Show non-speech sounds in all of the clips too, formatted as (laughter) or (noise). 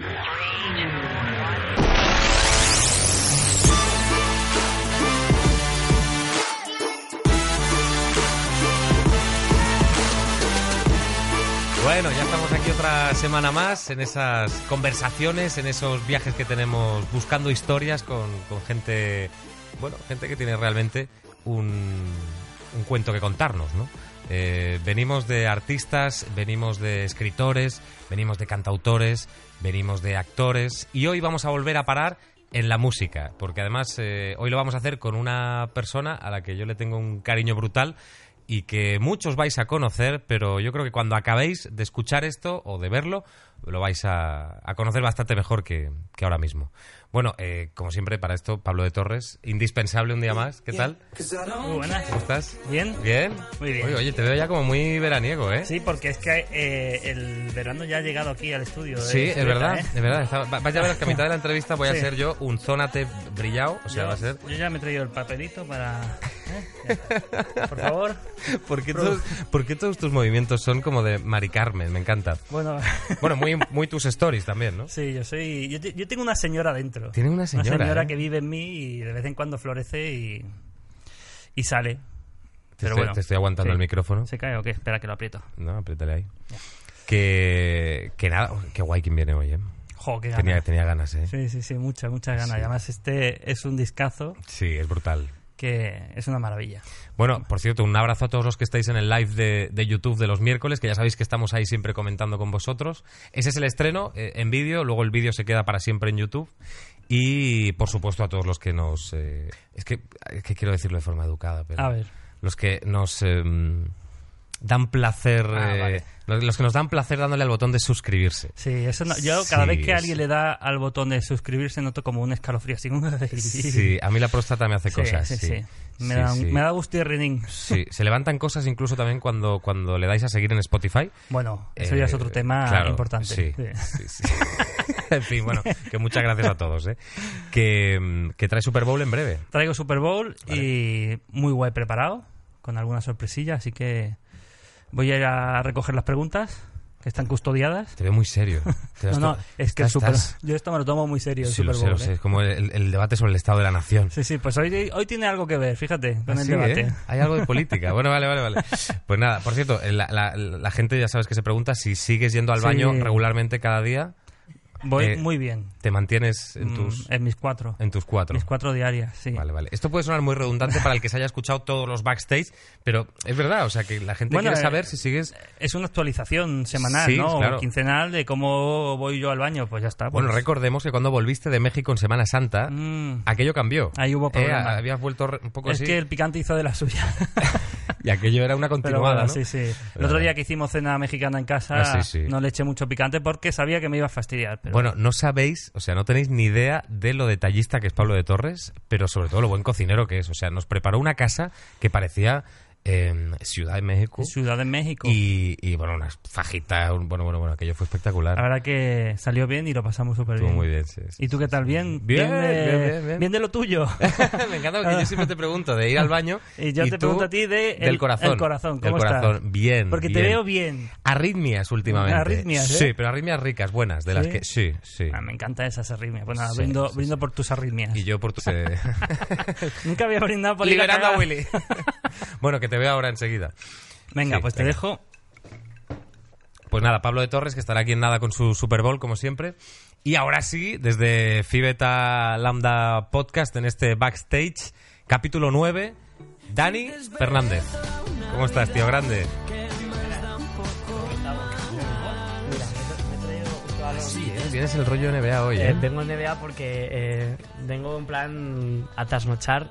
Bueno, ya estamos aquí otra semana más en esas conversaciones, en esos viajes que tenemos buscando historias con, gente, bueno, gente que tiene realmente un, cuento que contarnos, ¿no? Eh, venimos de artistas, venimos de escritores, venimos de cantautores, venimos de actores y hoy vamos a volver a parar en la música, porque además eh, hoy lo vamos a hacer con una persona a la que yo le tengo un cariño brutal y que muchos vais a conocer, pero yo creo que cuando acabéis de escuchar esto o de verlo, lo vais a, a conocer bastante mejor que, que ahora mismo. Bueno, eh, como siempre, para esto, Pablo de Torres, indispensable un día más. ¿Qué tal? Muy buenas. ¿Cómo estás? ¿Bien? ¿Bien? Muy bien. Oye, oye, te veo ya como muy veraniego, ¿eh? Sí, porque es que eh, el verano ya ha llegado aquí al estudio. de Sí, es verdad, ¿eh? es verdad. Está- va- Vais a ver que a mitad de la (laughs) entrevista voy a Sí. ser yo un zónate brillado, o sea, yo, va a ser... yo ya me he traído el papelito para... ¿eh? Por favor. (laughs) ¿Por qué, todos, por qué todos tus movimientos son como de Mari Carmen? Me encanta. Bueno, Bueno, muy, muy tus stories también, ¿no? sí, yo soy... Yo, te- yo tengo una señora dentro. Tiene una señora, Una señora ¿eh? que vive en mí y de vez en cuando florece y, y sale. Te Pero estoy, bueno. te estoy aguantando Sí. el micrófono. ¿Se cae o qué? Espera que lo aprieto. No, apriétale ahí. Que, que nada, qué guay quien viene hoy, ¿eh? Jo, qué Tenía, ganas. tenía ganas, ¿eh? Sí, sí, sí, muchas, muchas ganas. Sí. Además este es un discazo Sí, es brutal. Que es una maravilla. Bueno, por cierto, un abrazo a todos los que estáis en el live de, de YouTube de los miércoles, que ya sabéis que estamos ahí siempre comentando con vosotros. Ese es el estreno eh, en vídeo, luego el vídeo se queda para siempre en YouTube. Y, por supuesto, a todos los que nos... eh, es, que, es que quiero decirlo de forma educada, pero... A ver. Los que nos... em, dan placer... Ah, eh, vale. los, los que nos dan placer dándole al botón de suscribirse. Sí, eso no- yo cada Sí, vez que alguien le da al botón de suscribirse noto como un escalofrío así. Sí, a mí la próstata me hace Sí, cosas. sí, Sí. Me, da, me da gusto y rinín. Sí, se levantan cosas incluso también cuando, cuando le dais a seguir en Spotify. Bueno, eso ya es Eh, otro tema claro, importante. Sí, (laughs) en fin, bueno, que muchas gracias a todos. ¿eh? Que, que trae Super Bowl en breve. Traigo Super Bowl y muy guay preparado, con alguna sorpresilla, así que voy a ir a recoger las preguntas que están custodiadas. Te veo muy serio. (laughs) No, es que estás- Super, estás- yo esto me lo tomo muy serio, el Sí, lo Super sé, lo Bowl. sé. ¿eh? Es como el, el debate sobre el estado de la nación. Sí, sí, pues hoy, hoy tiene algo que ver, fíjate, con Ah, el sí, debate. ¿eh? Hay algo de (laughs) política. Bueno, vale, vale, vale. Pues nada, por cierto, la, la- la gente ya sabes que se pregunta si sigues yendo al Sí. baño regularmente cada día. Voy Eh, muy bien. ¿Te mantienes en Mm, tus, en mis cuatro. en tus cuatro? Mis cuatro diarias, sí. Vale, vale. Esto puede sonar muy redundante para el que se haya escuchado todos los backstage, pero es verdad, o sea, que la gente Bueno, quiere eh, saber si sigues... Es una actualización semanal, Sí, ¿no? claro. O quincenal de cómo voy yo al baño, pues ya está. pues. Bueno, recordemos que cuando volviste de México en Semana Santa, Mm, aquello cambió. Ahí hubo Eh, problema. habías vuelto un poco es así. que el picante hizo de la suya. (laughs) Y aquello era una continuada, bueno, ¿no? sí, sí. El otro día que hicimos cena mexicana en casa, Ah, sí, sí. no le eché mucho picante porque sabía que me iba a fastidiar. Bueno, no sabéis, o sea, no tenéis ni idea de lo detallista que es Pablo de Torres, pero sobre todo lo buen cocinero que es. O sea, nos preparó una casa que parecía eh, Ciudad de México. Ciudad de México. Y, y, bueno, unas fajitas, un- bueno, bueno, bueno, aquello fue espectacular. La verdad que salió bien y lo pasamos súper bien. muy bien, sí, sí. ¿Y tú qué tal? ¿Bien? Bien, de, bien, bien, bien. bien de lo tuyo. (laughs) Me encanta porque yo siempre te pregunto de ir al baño. (laughs) Y yo te tú pregunto a ti de del el- corazón. el corazón, Del ¿cómo estás? corazón, bien. Porque te veo bien. Arritmias últimamente. Arritmias, ¿eh? Sí, pero arritmias ricas, buenas, de las que. Sí, sí. Ah, me encantan esas arritmias. Bueno, Sí, brindo, por tus arritmias. Y yo por tu. (laughs) eh, Nunca había brindado por Liberando a. Willy. bueno, que te veo ahora enseguida. Venga, Sí, pues te dejo. Pues nada, Pablo de Torres, que estará aquí en nada con su Super Bowl, como siempre. Y ahora sí, desde Fibeta Lambda Podcast, en este backstage, capítulo 9, Dani Fernández. ¿Cómo estás, tío grande? Sí, ¿eh? tienes el rollo NBA hoy, Eh, ¿eh? vengo en NBA porque eh, vengo en plan a trasnochar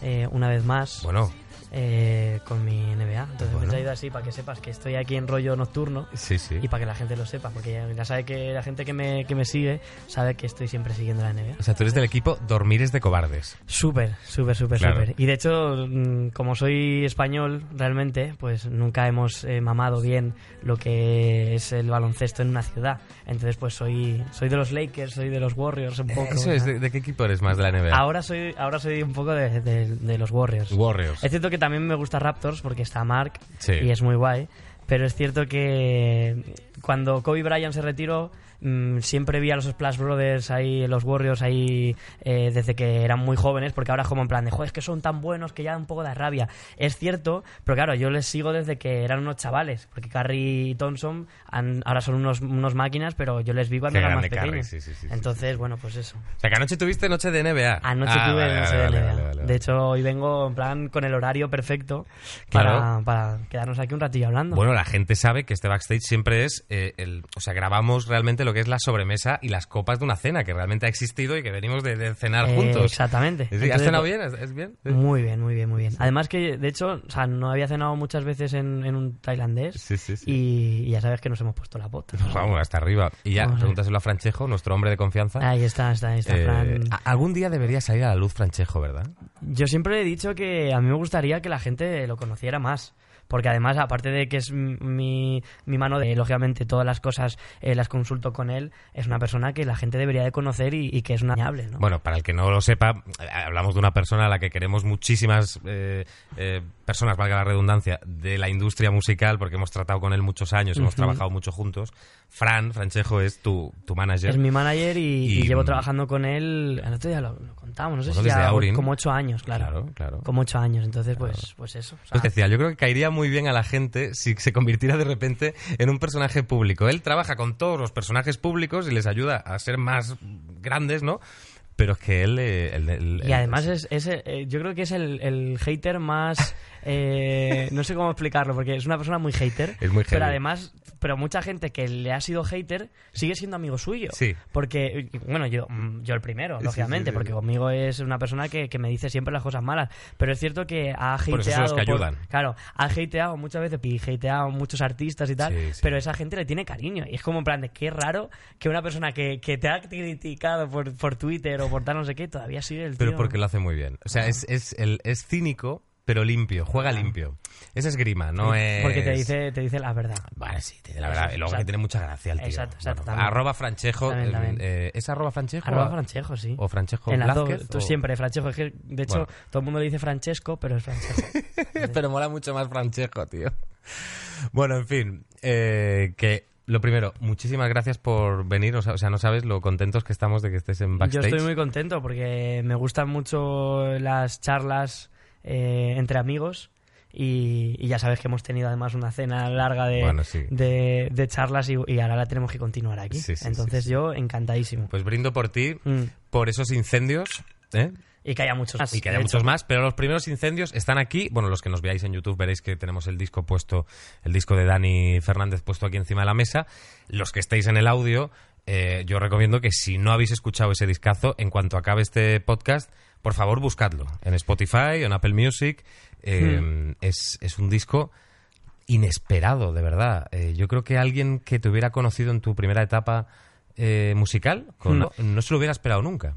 eh, una vez más. Bueno, eh, con mi NBA. Entonces me he traído así para que sepas que estoy aquí en rollo nocturno Sí, sí. y para que la gente lo sepa, porque ya, sabe que la gente que me, que me sigue sabe que estoy siempre siguiendo la NBA. O sea, tú eres del equipo Dormires de Cobardes. Súper, súper, súper, Claro. súper. Y de hecho, mm, como soy español realmente, pues nunca hemos eh, mamado bien lo que es el baloncesto en una ciudad. Entonces, pues soy, soy de los Lakers, soy de los Warriors un poco. Eso es. ¿de, de qué equipo eres más de la NBA? Ahora soy, ahora soy un poco de, de- de los Warriors. Warriors. Es cierto que también me gusta Raptors porque está Mark Sí. y es muy guay. Pero es cierto que cuando Kobe Bryant se retiró, mm, siempre vi a los Splash Brothers ahí, los Warriors ahí, eh, desde que eran muy jóvenes, porque ahora es como en plan de, joder, es que son tan buenos que ya da un poco de rabia. Es cierto, pero claro, yo les sigo desde que eran unos chavales, porque Curry y Thompson han- ahora son unos, unos máquinas, pero yo les vi cuando Qué eran más pequeños. sí, sí, sí, sí, Entonces, bueno, pues eso. O sea, que anoche tuviste noche de NBA. Anoche Ah, tuve vale, noche vale, de NBA. vale, vale, De hecho, hoy vengo en plan con el horario perfecto Claro. para, para quedarnos aquí un ratillo hablando. Bueno, la gente sabe que este backstage siempre es eh, el, o sea, grabamos realmente lo que es la sobremesa y las copas de una cena que realmente ha existido y que venimos de, de cenar Eh, juntos. Exactamente. Sí, ¿Has Entonces, cenado bien? ¿Es, bien? Muy bien, muy bien, muy bien. Además que, de hecho, o sea, no había cenado muchas veces en, en un tailandés Sí, sí, sí. Y, y ya sabes que nos hemos puesto la bota. Pues vamos, hasta arriba. Y ya, Vamos a pregúntaselo a Franchejo, nuestro hombre de confianza. Ahí está, está, ahí está. Eh, Fran. a- algún día debería salir a la luz Franchejo, ¿verdad? Yo siempre he dicho que a mí me gustaría que la gente lo conociera más. Porque además, aparte de que es mi, mi mano de, lógicamente, todas las cosas eh, las consulto con él, es una persona que la gente debería de conocer y, y que es una ñable, ¿no? Bueno, para el que no lo sepa, eh, hablamos de una persona a la que queremos muchísimas eh, eh, personas, valga la redundancia, de la industria musical, porque hemos tratado con él muchos años, hemos trabajado mucho juntos. Fran, Franchejo, es tu, tu manager. Es mi manager y, y Y- llevo trabajando con él, el otro día lo, lo contamos, no sé Bueno, si ya Aurin. como ocho años, claro. Claro, claro. Como ocho años, entonces pues, pues eso. o sea, Pues decía, yo creo que caería muy bien a la gente si se convirtiera de repente en un personaje público. Él trabaja con todos los personajes públicos y les ayuda a ser más grandes, ¿no? Pero es que él... eh, y además es, es, eh, yo creo que es el, el hater más eh, no sé cómo explicarlo porque es una persona muy hater (laughs) Es muy pero heavy. además pero mucha gente que le ha sido hater sigue siendo amigo suyo Sí. porque bueno yo mm, yo el primero Sí, lógicamente sí, porque conmigo es una persona que, que me dice siempre las cosas malas pero es cierto que ha hateado Por eso son los que ayudan. claro ha hateado muchas veces y hateado muchos artistas y tal pero esa gente le tiene cariño y es como en plan de qué raro que una persona que, que te ha criticado por, por Twitter o por tal no sé qué todavía sigue el Pero tío. porque lo hace muy bien. O sea, es, es, el, es cínico, pero limpio. Juega limpio. Es esgrima, no es... Porque te dice, te dice la verdad. Vale, sí, te dice la verdad. Y luego exacto. que tiene mucha gracia el tío. Exacto, exacto, Bueno, arroba Franchejo. También, eh, también. eh, ¿Es arroba Franchejo? Arroba Franchejo, sí. O Franchejo En las dos, Blázquez, tú o- siempre, Franchejo. De hecho, Bueno. todo el mundo le dice Francesco, pero es Franchejo. (laughs) Pero mola mucho más Franchejo, tío. Bueno, en fin, eh, que lo primero, muchísimas gracias por venir. O sea, o sea, no sabes lo contentos que estamos de que estés en Yo backstage. estoy muy contento porque me gustan mucho las charlas eh, entre amigos. Y, y ya sabes que hemos tenido además una cena larga de, Bueno, sí. de, de charlas y, y ahora la tenemos que continuar aquí. Sí, sí, Entonces yo encantadísimo. Pues brindo por ti, Mm. por esos incendios, ¿eh? Y que haya muchos más. Y que haya de muchos hecho. más, pero los primeros incendios están aquí. Bueno, los que nos veáis en YouTube veréis que tenemos el disco puesto, el disco de Dani Fernández puesto aquí encima de la mesa. Los que estéis en el audio, eh, yo recomiendo que si no habéis escuchado ese discazo, en cuanto acabe este podcast, por favor buscadlo en Spotify, en Apple Music. Eh, Hmm. es, es un disco inesperado, de verdad. Eh, yo creo que alguien que te hubiera conocido en tu primera etapa eh, musical, con- no se lo hubiera esperado nunca.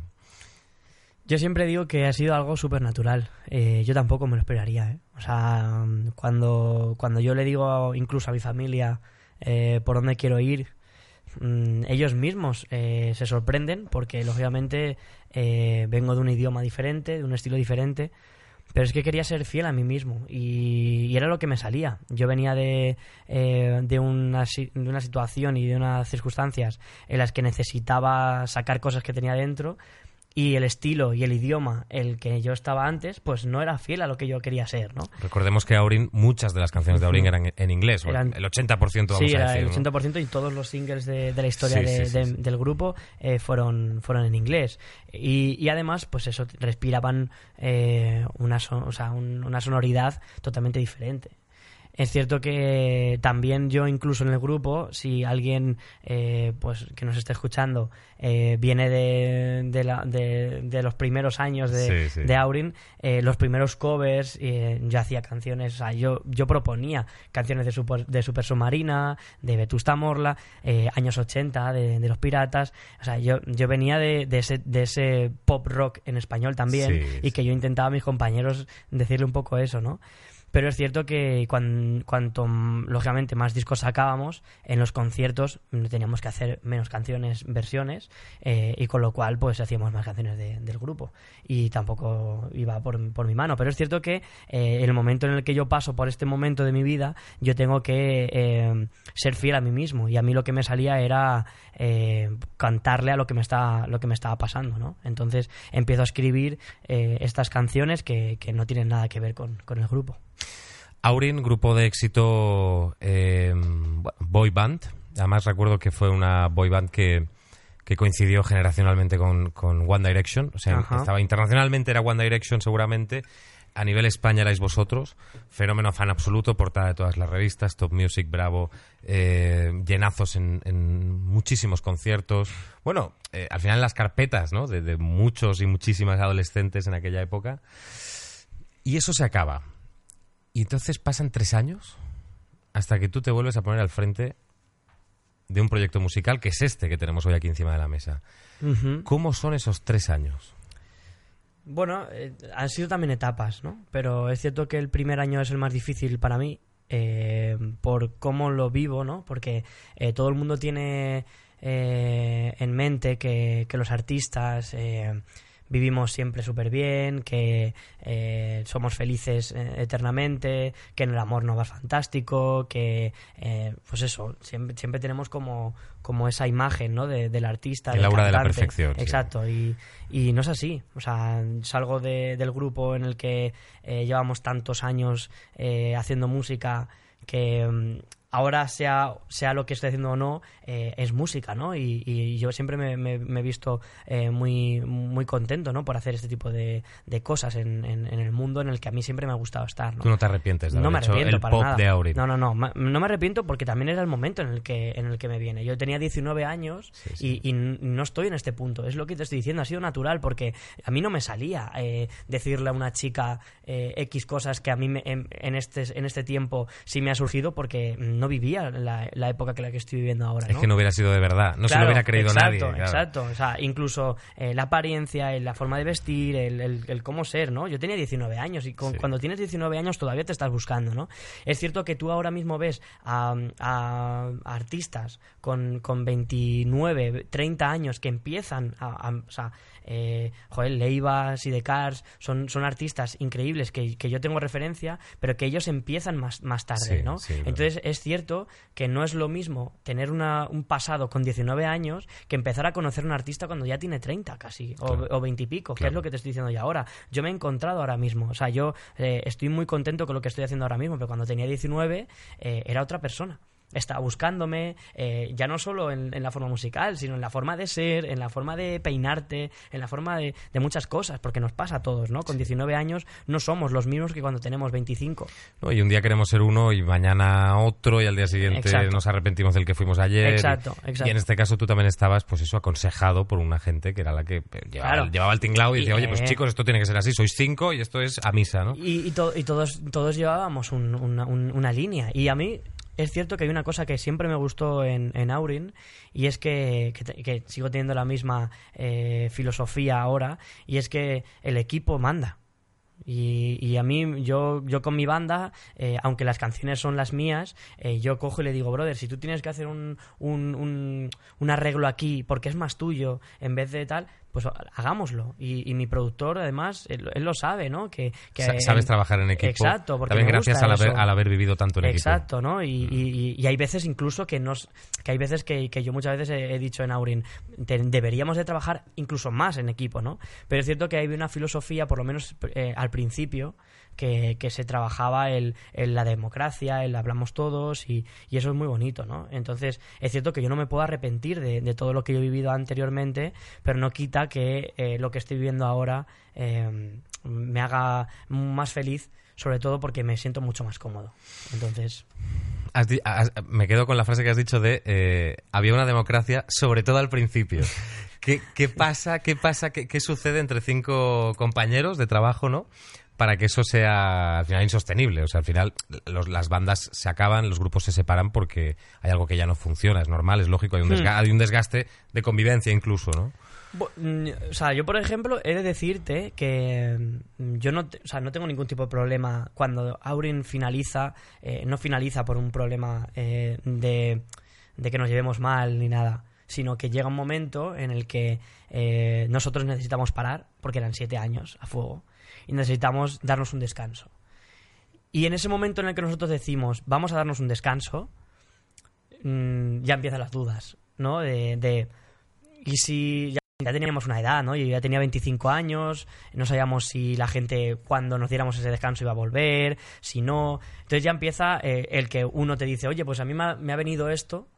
Yo siempre digo que ha sido algo súper natural. Eh, yo tampoco me lo esperaría. ¿eh? O sea, mm, cuando, cuando yo le digo incluso a mi familia eh, por dónde quiero ir, mm, ellos mismos eh, se sorprenden porque lógicamente eh, vengo de un idioma diferente, de un estilo diferente. Pero es que quería ser fiel a mí mismo y, era lo que me salía. Yo venía de, eh, de, una, de una situación y de unas circunstancias en las que necesitaba sacar cosas que tenía dentro y el estilo y el idioma el que yo estaba antes, pues no era fiel a lo que yo quería ser, ¿no? Recordemos que Aurin, muchas de las canciones de Aurin eran en inglés, Eran- el 80% vamos Sí, a era decir. el ¿no? 80% y todos los singles de, de la historia Sí, de- sí, de- del grupo eh, fueron, fueron en inglés. Y, y además, pues eso, respiraban eh, una, son- o sea, un- una sonoridad totalmente diferente. Es cierto que también yo incluso en el grupo, si alguien eh, pues que nos esté escuchando eh, viene de, de, la- de- de los primeros años de, Sí, sí. de Aurin, eh, los primeros covers, eh, yo hacía canciones, o sea, yo, yo proponía canciones de Super, de Super Submarina, de Vetusta Morla, eh, años 80, de, Los Piratas, o sea, yo, yo venía de, de ese, de ese pop rock en español también Sí, y que yo intentaba a mis compañeros decirle un poco eso, ¿no? Pero es cierto que cuan- cuanto, lógicamente, más discos sacábamos, en los conciertos mm, teníamos que hacer menos canciones, versiones, eh, y con lo cual, pues hacíamos más canciones de- del grupo. Y tampoco iba por, por mi mano. Pero es cierto que eh, el momento en el que yo paso por este momento de mi vida, yo tengo que eh, ser fiel a mí mismo. Y a mí lo que me salía era eh, cantarle a lo que me estaba, lo que me estaba pasando, ¿no? Entonces empiezo a escribir eh, estas canciones que, que no tienen nada que ver con, con el grupo. Aurin, grupo de éxito eh, boy band. Además recuerdo que fue una boy band que, que coincidió generacionalmente con, con One Direction. O sea, Ajá. estaba internacionalmente era One Direction seguramente. A nivel España erais vosotros. Fenómeno fan absoluto, portada de todas las revistas, Top Music, Bravo, eh, llenazos en, en muchísimos conciertos. Bueno, eh, al final en las carpetas, ¿no? De, de muchos y muchísimas adolescentes en aquella época. Y eso se acaba. Y entonces pasan tres años hasta que tú te vuelves a poner al frente de un proyecto musical que es este que tenemos hoy aquí encima de la mesa. ¿Cómo son esos tres años? Bueno, eh, han sido también etapas, ¿no? Pero es cierto que el primer año es el más difícil para mí eh, por cómo lo vivo, ¿no? Porque eh, todo el mundo tiene en mente que, que los artistas vivimos siempre súper bien, que eh, somos felices eh, eternamente, que en el amor no va fantástico, que, eh, pues eso, siempre, siempre tenemos como, como esa imagen, ¿no? De- del artista. El del aura de la cantante. perfección, sí. Exacto. Y, y no es así. O sea, salgo de- del grupo en el que eh, llevamos tantos años eh, haciendo música que mm, ahora sea, sea lo que estoy haciendo o no, eh, es música, ¿no? Y, y yo siempre me, me- me he visto eh, muy, muy contento, ¿no? Por hacer este tipo de, de cosas en, en- en el mundo en el que a mí siempre me ha gustado estar, ¿no? Tú no te arrepientes de no me arrepiento el para pop nada. de Aurin. No, no, no. No me arrepiento porque también era el momento en el que, en el que me viene. Yo tenía 19 años sí. Y, y no estoy en este punto. Es lo que te estoy diciendo. Ha sido natural porque a mí no me salía eh, decirle a una chica eh, X cosas que a mí me- en, en este, en este tiempo sí me ha surgido porque no vivía la, la época que la que estoy viviendo ahora. Es ¿no? que no hubiera sido de verdad. No se lo Claro, hubiera creído exacto, nadie. claro. Exacto, o sea, incluso eh, la apariencia, la forma de vestir, el, el- el cómo ser, ¿no? Yo tenía 19 años y con- Sí. cuando tienes 19 años todavía te estás buscando, ¿no? Es cierto que tú ahora mismo ves a, a- a artistas con, con 29, 30 años que empiezan a... a- o sea, eh, joder, Leivas y The Cars son, son artistas increíbles que, que yo tengo referencia, pero que ellos empiezan más, más tarde, Sí, ¿no? sí. Entonces es cierto que no es lo mismo tener una, un pasado con 19 años que empezar a conocer a un artista cuando ya tiene 30 casi, o- Claro. o, 20 y pico, que es lo que te estoy diciendo ya ahora. Yo me he encontrado ahora mismo, o sea, yo eh, estoy muy contento con lo que estoy haciendo ahora mismo, pero cuando tenía 19 eh, era otra persona. Estaba buscándome, eh, ya no solo en, en la forma musical, sino en la forma de ser, en la forma de peinarte, en la forma de, de muchas cosas, porque nos pasa a todos, ¿no? Con 19 años no somos los mismos que cuando tenemos 25. ¿no? Y un día queremos ser uno y mañana otro y al día siguiente Exacto. nos arrepentimos del que fuimos ayer. Exacto, exacto. Y en este caso tú también estabas, pues eso, aconsejado por una gente que era la que eh, llevaba, Claro. llevaba el tinglao y decía, oye, pues eh, chicos, esto tiene que ser así, sois cinco y esto es a misa, ¿no? Y, y to- y todos, todos llevábamos un- una, un- una línea. Y a mí es cierto que hay una cosa que siempre me gustó en, en Aurin y es que, que que sigo teniendo la misma eh, filosofía ahora y es que el equipo manda. Y, y a mí, yo, yo con mi banda, eh, aunque las canciones son las mías, eh, yo cojo y le digo, brother, si tú tienes que hacer un, un, un- un arreglo aquí porque es más tuyo en vez de tal, pues hagámoslo. Y, y mi productor, además, él, él lo sabe, ¿no? Que, que Sa- Sabes él- trabajar en equipo. Exacto, porque También me gracias gusta al haber, eso. al haber vivido tanto en equipo. Exacto, ¿no? Y, Mm. y- y hay veces incluso que nos, que hay veces que, que yo muchas veces he, he dicho en Aurin, te- deberíamos de trabajar incluso más en equipo, ¿no? Pero es cierto que hay una filosofía, por lo menos eh, al principio, que, se trabajaba el, la democracia, el hablamos todos y, eso es muy bonito, ¿no? Entonces es cierto que yo no me puedo arrepentir de, todo lo que yo he vivido anteriormente, pero no quita que eh, lo que estoy viviendo ahora eh, me haga más feliz sobre todo porque me siento mucho más cómodo. Entonces, me quedo con la frase que has dicho de eh, había una democracia, sobre todo al principio. ¿Qué, qué pasa, qué pasa, qué, qué sucede entre cinco compañeros de trabajo, no? Para que eso sea al final insostenible. O sea, al final los- las bandas se acaban, los grupos se separan porque hay algo que ya no funciona. Es normal, es lógico. Hay un, desga- hay un desgaste de convivencia incluso, ¿no? Mm, O sea, yo por ejemplo he de decirte que mm, yo no, o sea, no tengo ningún tipo de problema cuando Aurin finaliza, eh, no finaliza por un problema eh, de, de que nos llevemos mal ni nada, sino que llega un momento en el que eh, nosotros necesitamos parar, porque eran siete años a fuego, y necesitamos darnos un descanso. Y en ese momento en el que nosotros decimos, vamos a darnos un descanso, mm, ya empiezan las dudas, ¿no? De, y si ya, ya teníamos una edad, ¿no? Yo ya tenía 25 años, no sabíamos si la gente cuando nos diéramos ese descanso iba a volver, si no. Entonces ya empieza eh, el que uno te dice, oye, pues a mí me ha, me ha venido esto,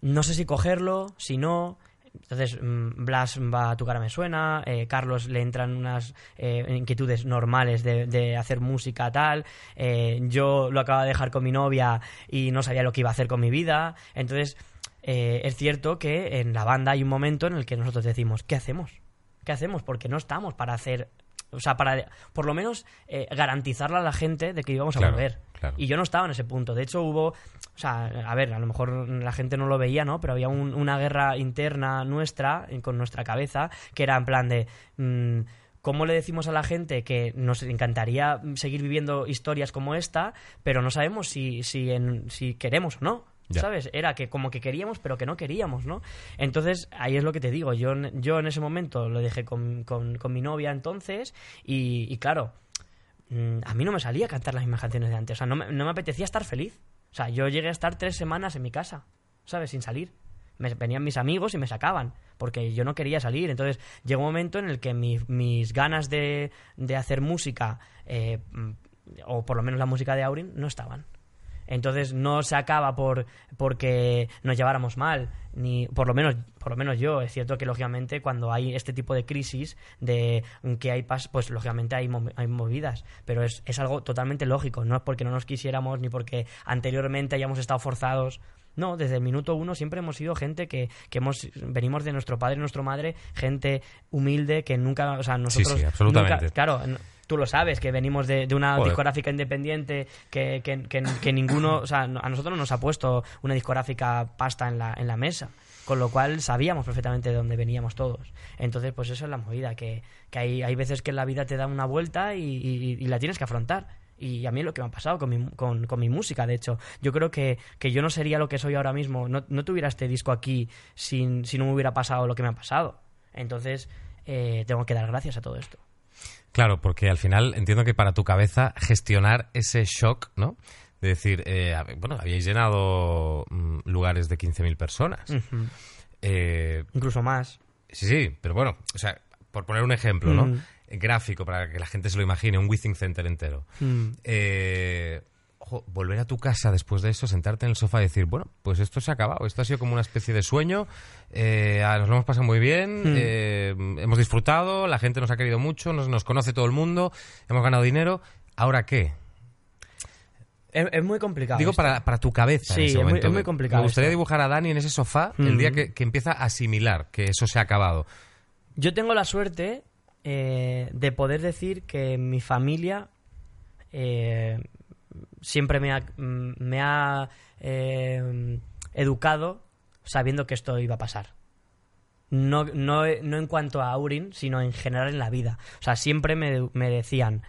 no sé si cogerlo, si no. Entonces, mm, Blas va a tu cara me suena, eh, Carlos le entran unas eh, inquietudes normales de, hacer música tal, eh, yo lo acabo de dejar con mi novia y no sabía lo que iba a hacer con mi vida, entonces es cierto que en la banda hay un momento en el que nosotros decimos, ¿qué hacemos? ¿Qué hacemos? Porque no estamos para hacer, o sea, para por lo menos eh, garantizarle a la gente de que íbamos a volver. claro. Y yo no estaba en ese punto. De hecho, hubo, o sea, a ver, a lo mejor la gente no lo veía, ¿no? Pero había un- una guerra interna nuestra, en- con nuestra cabeza, que era en plan de... mm, ¿Cómo le decimos a la gente que nos encantaría seguir viviendo historias como esta, pero no sabemos si, si, en- si queremos o no? ¿Sabes? Era que como que queríamos, pero que no queríamos, ¿no? Entonces, ahí es lo que te digo. Yo, yo en ese momento lo dejé con, con- mi novia entonces y, y claro, mm, a mí no me salía cantar las mismas canciones de antes. O sea, no me, no me apetecía estar feliz. O sea, yo llegué a estar tres semanas en mi casa, ¿sabes? Sin salir. Me, venían mis amigos y me sacaban, porque yo no quería salir. Entonces llegó un momento en el que mi- mis ganas de, de hacer música, eh, mm, o por lo menos la música de Aurin, no estaban. Entonces no se acaba por porque nos lleváramos mal, ni por lo menos por lo menos yo. Es cierto que lógicamente cuando hay este tipo de crisis de que hay pas- pues lógicamente hay, hay movidas, pero es, es algo totalmente lógico. No es porque no nos quisiéramos ni porque anteriormente hayamos estado forzados. No, desde el minuto uno siempre hemos sido gente que, que hemos venimos de nuestro padre y nuestra madre, gente humilde que nunca, o sea, nosotros sí, absolutamente. nunca- claro, tú lo sabes, que venimos de, de una Joder. discográfica independiente que, que, que- que ninguno, o sea, a nosotros no nos ha puesto una discográfica pasta en la, en la mesa. Con lo cual sabíamos perfectamente de dónde veníamos todos. Entonces, pues eso es la movida, que, que hay, hay veces que la vida te da una vuelta y, y- y la tienes que afrontar. Y a mí es lo que me ha pasado con mi, con, con mi música, de hecho. Yo creo que, que yo no sería lo que soy ahora mismo, no, no tuviera este disco aquí sin, si no me hubiera pasado lo que me ha pasado. Entonces, eh, tengo que dar gracias a todo esto. Claro, porque al final entiendo que para tu cabeza gestionar ese shock, ¿no? De decir, eh, bueno, habíais llenado mm, lugares de 15.000 personas. Eh, Incluso más. sí, sí, pero bueno, o sea, por poner un ejemplo, ¿no? Mm. Gráfico, para que la gente se lo imagine, un Withing Center entero. Mm. Eh, ojo, volver a tu casa después de eso, sentarte en el sofá y decir, bueno, pues esto se ha acabado, esto ha sido como una especie de sueño, eh, nos lo hemos pasado muy bien, Mm. eh, hemos disfrutado, la gente nos ha querido mucho, nos, nos conoce todo el mundo, hemos ganado dinero, ¿ahora qué? Es, es muy complicado. Digo para, para tu cabeza. Sí, en ese es muy- momento. es muy complicado Me gustaría esto. dibujar a Dani en ese sofá el día que, que empieza a asimilar que eso se ha acabado. Yo tengo la suerte eh, de poder decir que mi familia eh, siempre me ha, me ha eh, educado sabiendo que esto iba a pasar. No, no, no en cuanto a Aurin, sino en general en la vida. O sea, siempre me, me decían,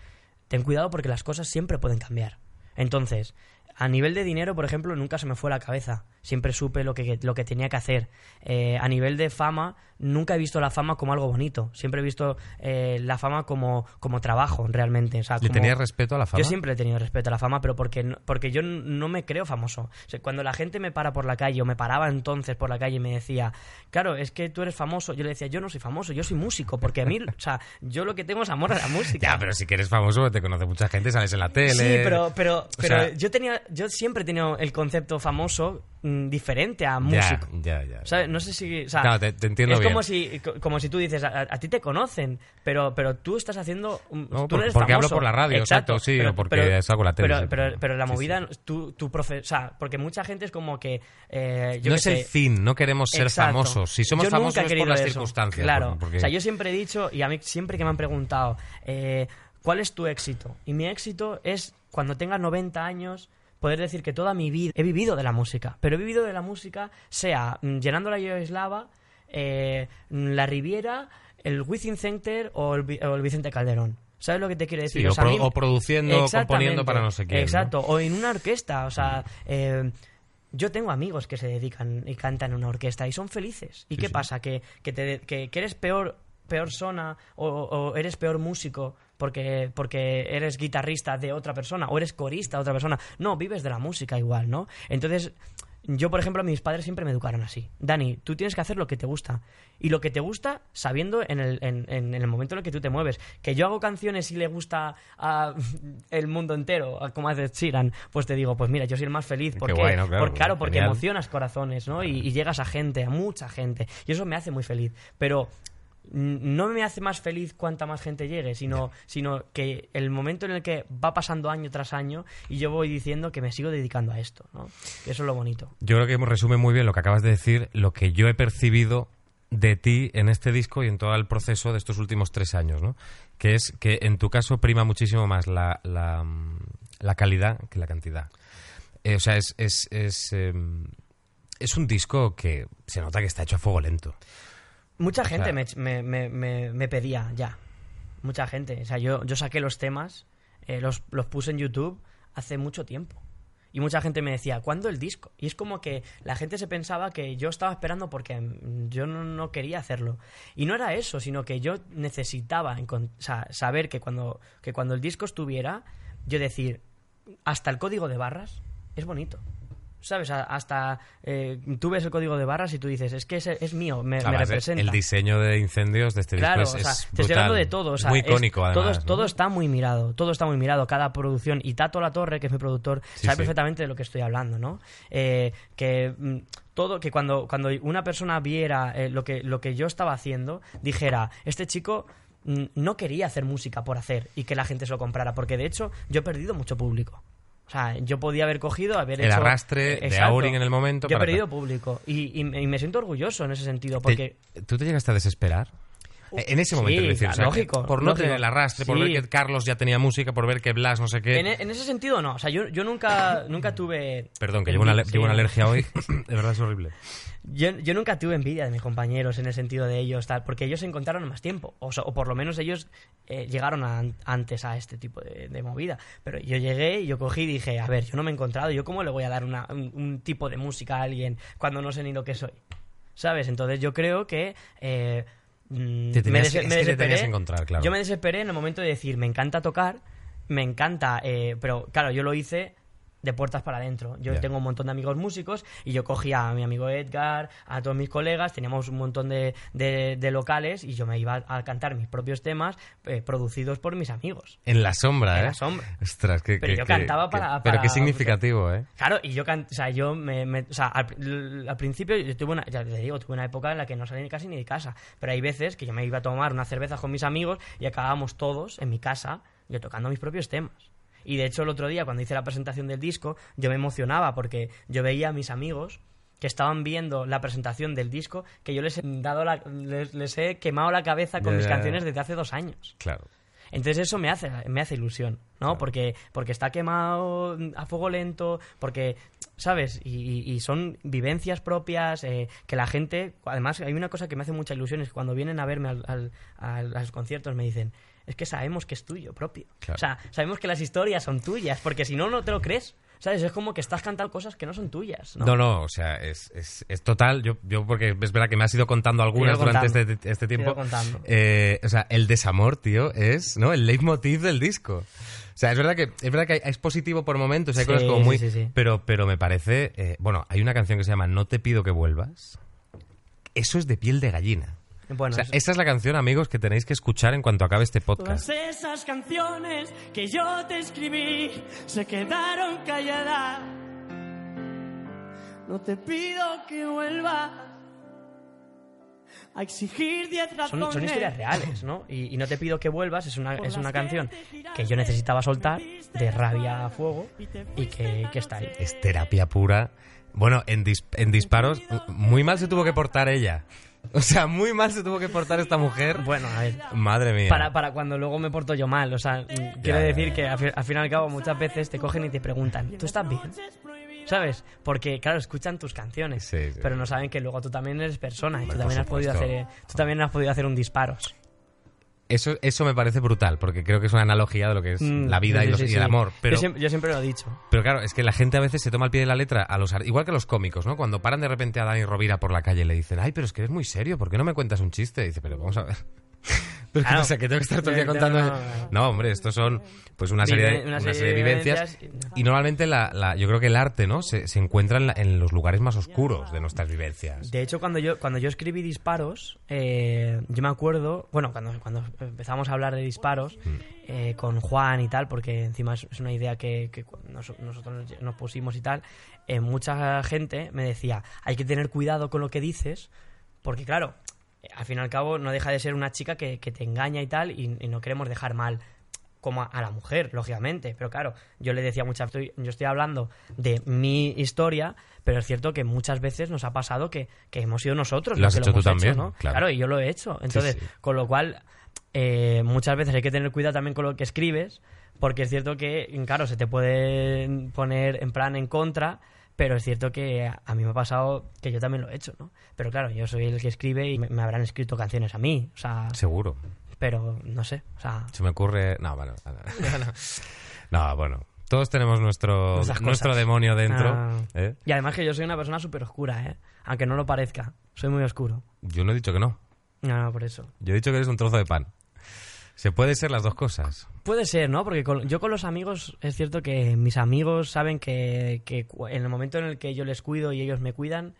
ten cuidado porque las cosas siempre pueden cambiar. Entonces, a nivel de dinero, por ejemplo, nunca se me fue la cabeza. Siempre supe lo que, lo que tenía que hacer. Eh, a nivel de fama, nunca he visto la fama como algo bonito. Siempre he visto eh, la fama como, como trabajo, realmente. O sea, ¿Le como- tenías respeto a la fama? yo siempre he tenido respeto a la fama, pero porque, no- porque yo no me creo famoso. O sea, cuando la gente me para por la calle, o me paraba entonces por la calle y me decía, claro, es que tú eres famoso, yo le decía, yo no soy famoso, yo soy músico, porque a mí, o sea, yo lo que tengo es amor a la música. Ya, pero si que eres famoso, te conoce mucha gente, sales en la tele. Sí, pero, pero, pero sea- yo tenía, yo siempre he tenido el concepto famoso diferente a Ya, músico. ya, ya. ¿Sabes? No sé si. o sea, Claro, te- te entiendo es bien. como si, co- como si tú dices, a, a ti te conocen, pero, pero tú estás haciendo. No, tú por- eres porque hablo por la radio, exacto, sí, o porque salgo en la tele, Pero, sí. pero, pero la Sí, movida, tú, tú profe- o sea, porque mucha gente es como que. eh, yo no es el fin, no queremos ser Exacto. famosos. Si somos Yo famosos es por las eso. circunstancias. Claro. porque- O sea, yo siempre he dicho, y a mí siempre que me han preguntado, eh, ¿cuál es tu éxito? Y mi éxito es cuando tenga 90 años poder decir que toda mi vida he vivido de la música. Pero he vivido de la música, sea mm, llenando la Yugoslava, eh, mm, la Riviera, el Wizzing Center o el, Vi- o el Vicente Calderón. ¿Sabes lo que te quiero decir? Sí, o sea, a pro- mí- o produciendo, o Exactamente. componiendo para no sé quién, ¿no? Exacto, o en una orquesta, o sea, eh, yo tengo amigos que se dedican y cantan en una orquesta y son felices. ¿Y qué pasa? ¿Que, que, te- que- que eres peor persona o, o eres peor músico porque, porque eres guitarrista de otra persona o eres corista de otra persona? No, vives de la música igual, ¿no? Entonces... Yo, por ejemplo, mis padres siempre me educaron así. Dani, tú tienes que hacer lo que te gusta. Y lo que te gusta sabiendo en el, en, en- el momento en el que tú te mueves. Que yo hago canciones y le gusta a (laughs) el mundo entero, a como hace Sheeran, pues te digo, pues mira, yo soy el más feliz. Porque, guay, ¿no? Claro, por- claro, porque emocionas corazones, ¿no? Y, y llegas a gente, a mucha gente. Y eso me hace muy feliz. Pero no me hace más feliz cuanta más gente llegue, sino, sino que el momento en el que va pasando año tras año y yo voy diciendo que me sigo dedicando a esto, ¿no? Eso es lo bonito. Yo creo que resume muy bien lo que acabas de decir, lo que yo he percibido de ti en este disco y en todo el proceso de estos últimos tres años, ¿no? Que es que en tu caso prima muchísimo más la, la, mm, la calidad que la cantidad. Eh, o sea, es, es, es, em, es un disco que se nota que está hecho a fuego lento. Mucha gente me, me- me- me- pedía ya. Mucha gente. O sea, yo, yo saqué los temas, eh, los, los puse en YouTube hace mucho tiempo. Y mucha gente me decía, ¿cuándo el disco? Y es como que la gente se pensaba que yo estaba esperando porque mm, yo no, no quería hacerlo. Y no era eso, sino que yo necesitaba encon- o sea, saber que cuando, que cuando el disco estuviera, yo decir, hasta el código de barras es bonito. ¿Sabes? Hasta eh, tú ves el código de barras y tú dices, es que es, es mío, me, Además, representa. el diseño de incendios de este Claro, disco es, o sea, es te estoy hablando de todo. O sea, muy es- icónico, además. Todo, ¿no? todo está muy mirado, todo está muy mirado, cada producción. Y Tato La Torre, que es mi productor, Sí, sabe sí. perfectamente de lo que estoy hablando, ¿no? Eh, que mm, todo, que cuando, cuando una persona viera eh, lo, que, lo que yo estaba haciendo, dijera, este chico mm, no quería hacer música por hacer y que la gente se lo comprara, porque de hecho yo he perdido mucho público. O sea, yo podía haber cogido, haber El hecho... arrastre de. Aurin en el momento Yo he perdido público y, y- y me siento orgulloso en ese sentido, porque... ¿Tú te llegaste a desesperar? Eh, En ese momento, sí, quiero decir, o sea, lógico, por no lógico. tener el arrastre, por Sí. ver que Carlos ya tenía música, por ver que Blas no sé qué. En, e- en ese sentido no, o sea, yo, yo nunca, nunca tuve... Perdón, que llevo una, Sí. llevo una alergia hoy. (coughs) de verdad es horrible. Yo, yo nunca tuve envidia de mis compañeros en el sentido de ellos, tal, porque ellos se encontraron más tiempo, o, so- o por lo menos ellos eh, llegaron a- antes a este tipo de, de movida. Pero yo llegué y yo cogí y dije, a ver, yo no me he encontrado, ¿yo cómo le voy a dar una- un, un tipo de música a alguien cuando no sé ni lo que soy? ¿Sabes? Entonces yo creo que... eh, Te tenías me, des- te encontrar, claro. Yo me desesperé en el momento de decir, me encanta tocar, me encanta, eh, pero claro, yo lo hice de puertas para adentro. Yo tengo un montón de amigos músicos y yo cogía a mi amigo Edgar, a todos mis colegas, teníamos un montón de, de- de locales y yo me iba a cantar mis propios temas eh, producidos por mis amigos. En la sombra, En ¿eh? la sombra. Ostras, que, Pero que- yo que- cantaba para- Pero qué significativo, ¿eh? Claro, y yo, can- o sea, yo me, me- o sea, al, pr- al principio yo tuve una, ya te digo, tuve una época en la que no salí casi ni de casa, pero hay veces que yo me iba a tomar una cerveza con mis amigos y acabábamos todos en mi casa, yo tocando mis propios temas. Y de hecho el otro día cuando hice la presentación del disco, yo me emocionaba porque yo veía a mis amigos que estaban viendo la presentación del disco, que yo les he dado la- les, les he quemado la cabeza con mis canciones desde hace dos años. Claro. Entonces eso me hace, me hace ilusión, ¿no? Porque, porque está quemado a fuego lento, porque, ¿sabes? Y, son vivencias propias, eh, que la gente, además hay una cosa que me hace mucha ilusión, es que cuando vienen a verme al, al- al- a los conciertos me dicen, es que sabemos que es tuyo propio. Claro. O sea, sabemos que las historias son tuyas, porque si no, no te lo crees. ¿Sabes? Es como que estás cantando cosas que no son tuyas, ¿no? No, no, o sea, es, es, es total. Yo, yo, porque es verdad que me has ido contando algunas ido durante contando. este, este tiempo. ido contando. Eh, o sea, el desamor, tío, es ¿no? el leitmotiv del disco. O sea, es verdad que es verdad que hay- es positivo por momentos, hay Sí, cosas como muy. sí, sí, sí. Pero, pero me parece. eh, bueno, hay una canción que se llama No te pido que vuelvas. Eso es de piel de gallina. Bueno, o sea, eso- esa es la canción, amigos, que tenéis que escuchar en cuanto acabe este podcast. Todas esas canciones que yo te escribí se quedaron calladas. No te pido que vuelvas a exigir diez razones. Son, son historias reales, ¿no? Y, y no te pido que vuelvas, es una, es una canción que yo necesitaba soltar de rabia a fuego y que, que está ahí. Es terapia pura. Bueno, en, dis- en disparos, muy mal se tuvo que portar ella. (laughs) O sea, muy mal se tuvo que portar esta mujer. Bueno, a ver. Madre mía. Para, para cuando luego me porto yo mal, o sea, quiero ya, decir ya. que al fin, al fin y al cabo muchas veces te cogen y te preguntan, ¿tú estás bien? ¿Sabes? Porque, claro, escuchan tus canciones, Sí, sí. pero no saben que luego tú también eres persona y tú también, has podido hacer, tú también has podido hacer un disparos. Eso, eso me parece brutal, porque creo que es una analogía de lo que es Mm, la vida sí, y, los- sí, y sí. el amor. Pero, Yo, siempre, yo siempre lo he dicho. pero claro, es que la gente a veces se toma al pie de la letra, a los igual que los cómicos, ¿no? Cuando paran de repente a Dani Rovira por la calle y le dicen, ay, pero es que eres muy serio, ¿por qué no me cuentas un chiste? Y dice, pero vamos a ver. Pero Claro. (laughs) sea, que tengo que estar todo el día contando... no, hombre, estos son pues una serie, de, Vive- una una serie serie de de vivencias. Y normalmente la, la- yo creo que el arte, ¿no? Se, se encuentra en, la- en los lugares más oscuros de nuestras vivencias. De hecho, cuando yo, cuando yo escribí disparos, eh, yo me acuerdo, bueno, cuando, cuando empezamos a hablar de disparos Mm. eh, con Juan y tal, porque encima es, es una idea que, que nos- nosotros nos- pusimos y tal, eh, mucha gente me decía, hay que tener cuidado con lo que dices, porque claro, al fin y al cabo no deja de ser una chica que, que te engaña y tal, y, y no queremos dejar mal como a, a la mujer, lógicamente. Pero claro, yo le decía muchas veces, yo estoy hablando de mi historia, pero es cierto que muchas veces nos ha pasado que, que hemos sido nosotros Lo los has que hecho tú hemos también, ¿no? claro. y yo lo he hecho. Entonces, sí. con lo cual, eh, muchas veces hay que tener cuidado también con lo que escribes, porque es cierto que, claro, se te puede poner en plan en contra. Pero es cierto que a mí me ha pasado que yo también lo he hecho, ¿no? Pero claro, yo soy el que escribe y me, me habrán escrito canciones a mí, o sea, Seguro. pero no sé, o sea, Se me ocurre... No, bueno. No, no. No, bueno. Todos tenemos nuestro, nuestro demonio dentro. Ah. ¿eh? Y además que yo soy una persona súper oscura, ¿eh? Aunque no lo parezca. Soy muy oscuro. Yo no he dicho que no. No, no, por eso. Yo he dicho que eres un trozo de pan. Se puede ser las dos cosas. Puede ser, ¿no? Porque con- yo con los amigos es cierto que mis amigos saben que, que en el momento en el que yo les cuido y ellos me cuidan,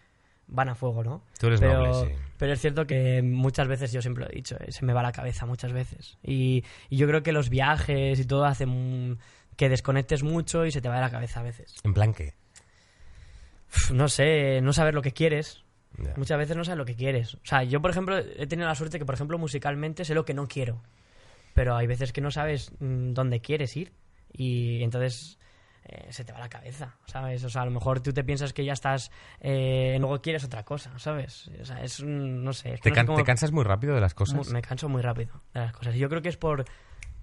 van a fuego, ¿no? Tú eres pero, noble, sí. pero es cierto que muchas veces, yo siempre lo he dicho, eh, se me va la cabeza muchas veces. Y, y yo creo que los viajes y todo hacen que desconectes mucho y se te va de la cabeza a veces. ¿En plan qué? Uf, No sé, no saber lo que quieres. Muchas veces no sabes lo que quieres. O sea, yo, por ejemplo, he tenido la suerte que, por ejemplo, musicalmente sé lo que no quiero. Pero hay veces que no sabes mm, dónde quieres ir. Y entonces eh, se te va la cabeza, ¿sabes? O sea, a lo mejor tú te piensas que ya estás... Eh, luego quieres otra cosa, ¿sabes? O sea, es un... No sé. es que ¿Te, no sé cómo- te cansas muy rápido de las cosas? Me canso muy rápido de las cosas. Y yo creo que es por,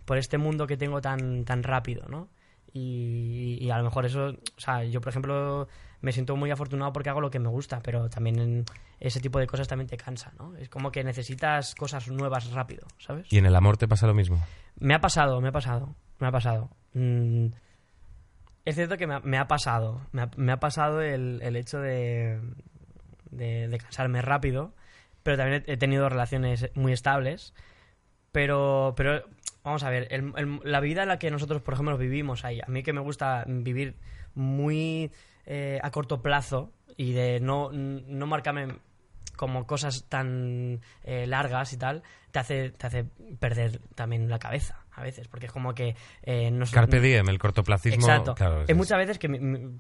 por este mundo que tengo tan, tan rápido, ¿no? Y, y a lo mejor eso, o sea, yo por ejemplo me siento muy afortunado porque hago lo que me gusta, pero también en ese tipo de cosas también te cansa, ¿no? Es como que necesitas cosas nuevas rápido, ¿sabes? ¿Y en el amor te pasa lo mismo? Me ha pasado, me ha pasado, me ha pasado. Mm, es cierto que me ha, me ha pasado, me ha, me ha pasado el, el hecho de, de, de cansarme rápido, pero también he, he tenido relaciones muy estables. Pero, pero vamos a ver, el- el- la vida en la que nosotros, por ejemplo, vivimos ahí, a mí que me gusta vivir muy eh, a corto plazo y de no, no marcarme como cosas tan eh, largas y tal, te hace, te hace perder también la cabeza a veces, porque es como que eh, no Carpe diem, el cortoplacismo. Exacto. claro, es- Hay muchas veces que,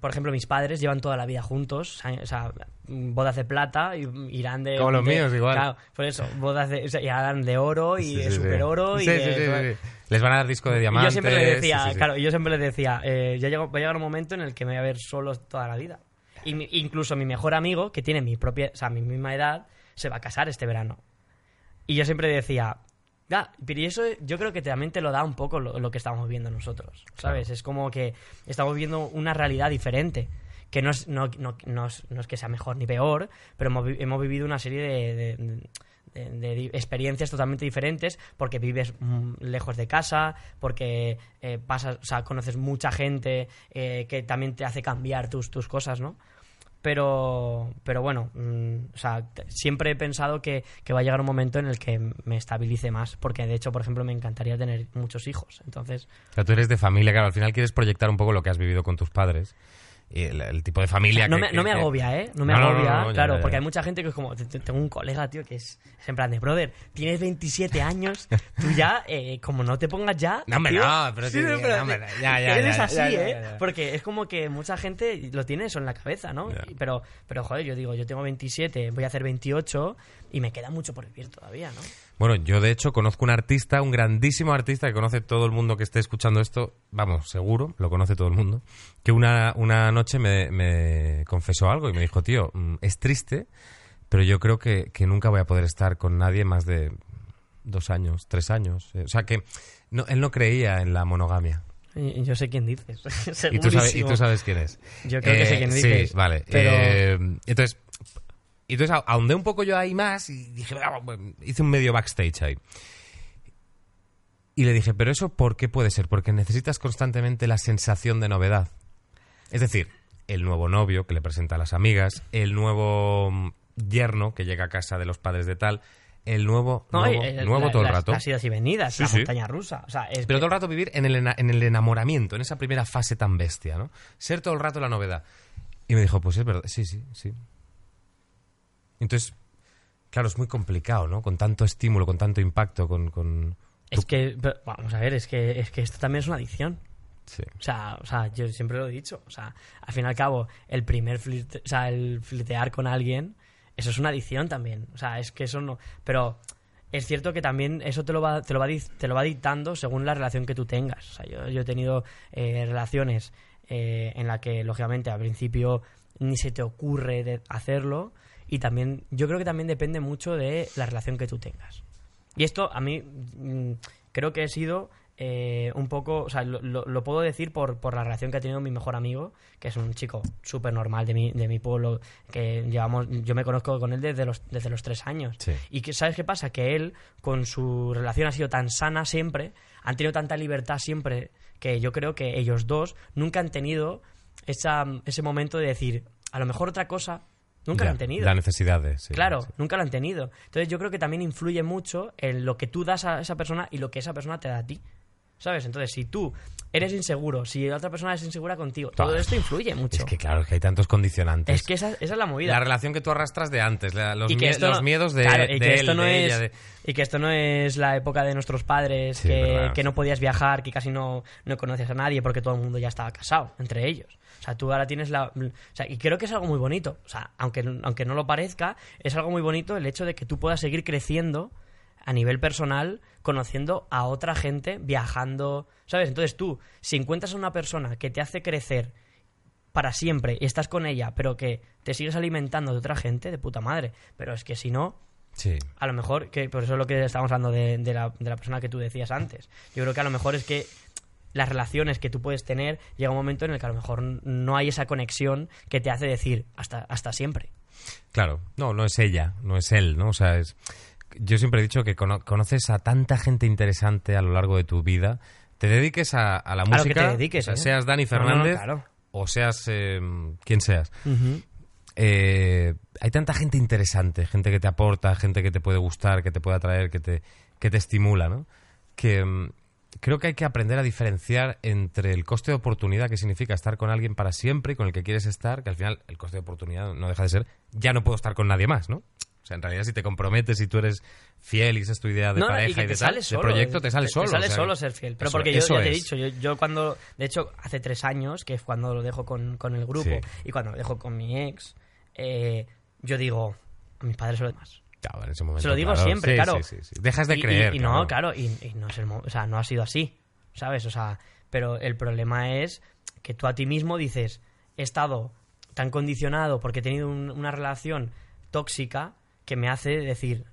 por ejemplo, mis padres llevan toda la vida juntos, o sea, bodas de plata y irán de... Como los de- míos, igual. Claro, por eso, bodas de... O sea, irán de oro y Sí, de sí, super oro y Sí, de- sí, sí, sí. Les van a dar disco de y diamantes. yo siempre le decía, claro, y yo siempre le decía, eh, ya llegó- va a llegar un momento en el que me voy a ver solo toda la vida. Y incluso mi mejor amigo, que tiene mi propia, o sea, mi misma edad, se va a casar este verano. Y yo siempre decía, ya, pero y eso yo creo que también te lo da un poco lo, lo que estamos viendo nosotros, ¿sabes? Es como que estamos viendo una realidad diferente. Que no es, no, no- no es, no es que sea mejor ni peor, pero hemos, hemos vivido una serie de, de- de- de di- experiencias totalmente diferentes porque vives mm, lejos de casa, porque eh, pasas, o sea, conoces mucha gente eh, que también te hace cambiar tus, tus cosas, ¿no? Pero, pero bueno, mm, o sea, siempre he pensado que, que va a llegar un momento en el que me estabilice más, porque de hecho, por ejemplo, me encantaría tener muchos hijos. Entonces, O tú eres de familia, claro, al final quieres proyectar un poco lo que has vivido con tus padres. El, el tipo de familia no, que- me, que- no me agobia, ¿eh? No me No, no, no, agobia, no, claro, ya, ya. porque hay mucha gente que es como... te- te- Tengo un colega, tío, que es, es en plan de, brother, tienes 27 años, (laughs) tú ya, eh, como no te pongas ya... No, hombre, tío, no, pero sí, hombre, ya, ya, Eres así, ¿eh? Porque es como que mucha gente lo tiene eso en la cabeza, ¿no? Y- Pero, pero, joder, yo digo, yo tengo 27, voy a hacer 28 y me queda mucho por vivir todavía, ¿no? Bueno, yo de hecho conozco un artista, un grandísimo artista que conoce todo el mundo que esté escuchando esto, vamos, seguro, lo conoce todo el mundo, que una, una noche me, me confesó algo y me dijo, tío, mm, es triste, pero yo creo que, que nunca voy a poder estar con nadie más de dos años, tres años. Eh, O sea que no, él no creía en la monogamia. Yo sé quién dices. (laughs) Y tú, sabes, y Segurísimo. tú sabes quién es. Yo creo que sé quién sí, dices, vale. pero- Eh, entonces, entonces a- ahondé un poco yo ahí más y dije, "Ah, bueno", hice un medio backstage ahí. Y le dije, pero eso, ¿por qué puede ser? Porque necesitas constantemente la sensación de novedad. Es decir, el nuevo novio que le presenta a las amigas, el nuevo mm, yerno que llega a casa de los padres de tal, el nuevo, No, nuevo, y, eh, nuevo la- todo el rato. Las idas y venidas, Sí, la sí. montaña rusa. O sea, es Pero que- todo el rato vivir en el, en el enamoramiento, en esa primera fase tan bestia, ¿no? Ser todo el rato la novedad. Y me dijo, pues es verdad, sí, sí, sí. Entonces, claro, es muy complicado, ¿no? Con tanto estímulo, con tanto impacto, con... con... Es que, pero, vamos a ver, es que, es que esto también es una adicción. Sí. O sea, o sea, yo siempre lo he dicho. O sea, al fin y al cabo, el primer flirte, o sea, el flirtear con alguien, eso es una adicción también. O sea, es que eso no. Pero es cierto que también eso te lo va, te lo va, te lo va dictando según la relación que tú tengas. O sea, yo, yo he tenido eh, relaciones eh, en la que, lógicamente, al principio ni se te ocurre de hacerlo. Y también, yo creo que también depende mucho de la relación que tú tengas. Y esto a mí mm, creo que he sido eh, un poco, o sea, lo, lo- lo puedo decir por, por la relación que ha tenido mi mejor amigo, que es un chico súper normal de mi, de mi pueblo, que llevamos, yo me conozco con él desde los, desde los tres años. Sí. Y que, ¿sabes qué pasa? Que él, con su relación ha sido tan sana siempre, han tenido tanta libertad siempre, que yo creo que ellos dos nunca han tenido esa, ese momento de decir, a lo mejor otra cosa, nunca Ya, lo han tenido. La necesidad de... sí, Claro, sí. nunca lo han tenido. Entonces yo creo que también influye mucho en lo que tú das a esa persona y lo que esa persona te da a ti. ¿Sabes? Entonces, si tú eres inseguro, si la otra persona es insegura contigo, todo esto influye mucho. Es que claro, es que hay tantos condicionantes. Es que esa, esa es la movida. La relación que tú arrastras de antes, la- los, mie- no- miedos de, claro, y de que él, esto no de es ella, de- y que esto no es la época de nuestros padres Sí, que, que no podías viajar que casi no, no conoces a nadie porque todo el mundo ya estaba casado entre ellos o sea tú ahora tienes la o sea y creo que es algo muy bonito o sea aunque aunque no lo parezca es algo muy bonito el hecho de que tú puedas seguir creciendo a nivel personal conociendo a otra gente viajando sabes entonces tú si encuentras a una persona que te hace crecer para siempre y estás con ella, pero que te sigues alimentando de otra gente, de puta madre. Pero es que si no, Sí. a lo mejor, que por eso es lo que estábamos hablando de, de la, de la persona que tú decías antes. Yo creo que a lo mejor es que las relaciones que tú puedes tener llega un momento en el que a lo mejor no hay esa conexión que te hace decir hasta, hasta siempre. Claro, no, no es ella, no es él, ¿no? O sea, es... yo siempre he dicho que cono- conoces a tanta gente interesante a lo largo de tu vida, te dediques a, a la lo que música, te dediques, o sea, ¿eh? seas Dani No, no, no, Fernández claro. o seas eh, quien seas. Eh, hay tanta gente interesante, gente que te aporta, gente que te puede gustar, que te puede atraer, que te, que te estimula, ¿no? Que mm, creo que hay que aprender a diferenciar entre el coste de oportunidad que significa estar con alguien para siempre y con el que quieres estar, que al final el coste de oportunidad no deja de ser, ya no puedo estar con nadie más, ¿no? Sea, en realidad si te comprometes y tú eres fiel y esa es tu idea de No, pareja y y, de, tal, de solo. proyecto, te sale Te- solo. Te sale o sea, solo ser fiel. Pero eso- porque yo ya te he dicho, yo, yo cuando, de hecho, hace tres años, que es cuando lo dejo con, con el grupo, Sí. y cuando lo dejo con mi ex, eh, yo digo, a mis padres lo demás. Claro, en ese momento, Se lo digo claro. siempre, Sí, claro. sí, sí, sí. Dejas de Y- creer. Y, no, claro, y, no es el o sea, no ha sido así, ¿sabes? O sea, pero el problema es que tú a ti mismo dices, he estado tan condicionado porque he tenido un- una relación tóxica que me hace decir,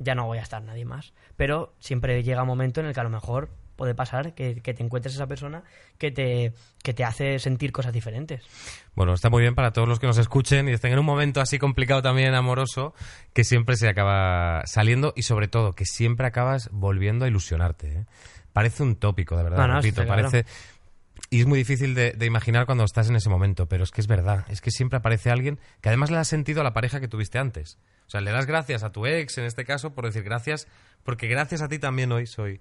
ya no voy a estar nadie más. Pero siempre llega un momento en el que a lo mejor puede pasar que, que te encuentres esa persona que te, que te hace sentir cosas diferentes. Bueno, está muy bien para todos los que nos escuchen y estén en un momento así complicado también amoroso, que siempre se acaba saliendo y sobre todo que siempre acabas volviendo a ilusionarte. ¿eh? Parece un tópico, de verdad, No, no, repito, claro. Y es muy difícil de, de imaginar cuando estás en ese momento, pero es que es verdad, es que siempre aparece alguien que además le has sentido a la pareja que tuviste antes. O sea, le das gracias a tu ex, en este caso, por decir gracias, porque gracias a ti también hoy soy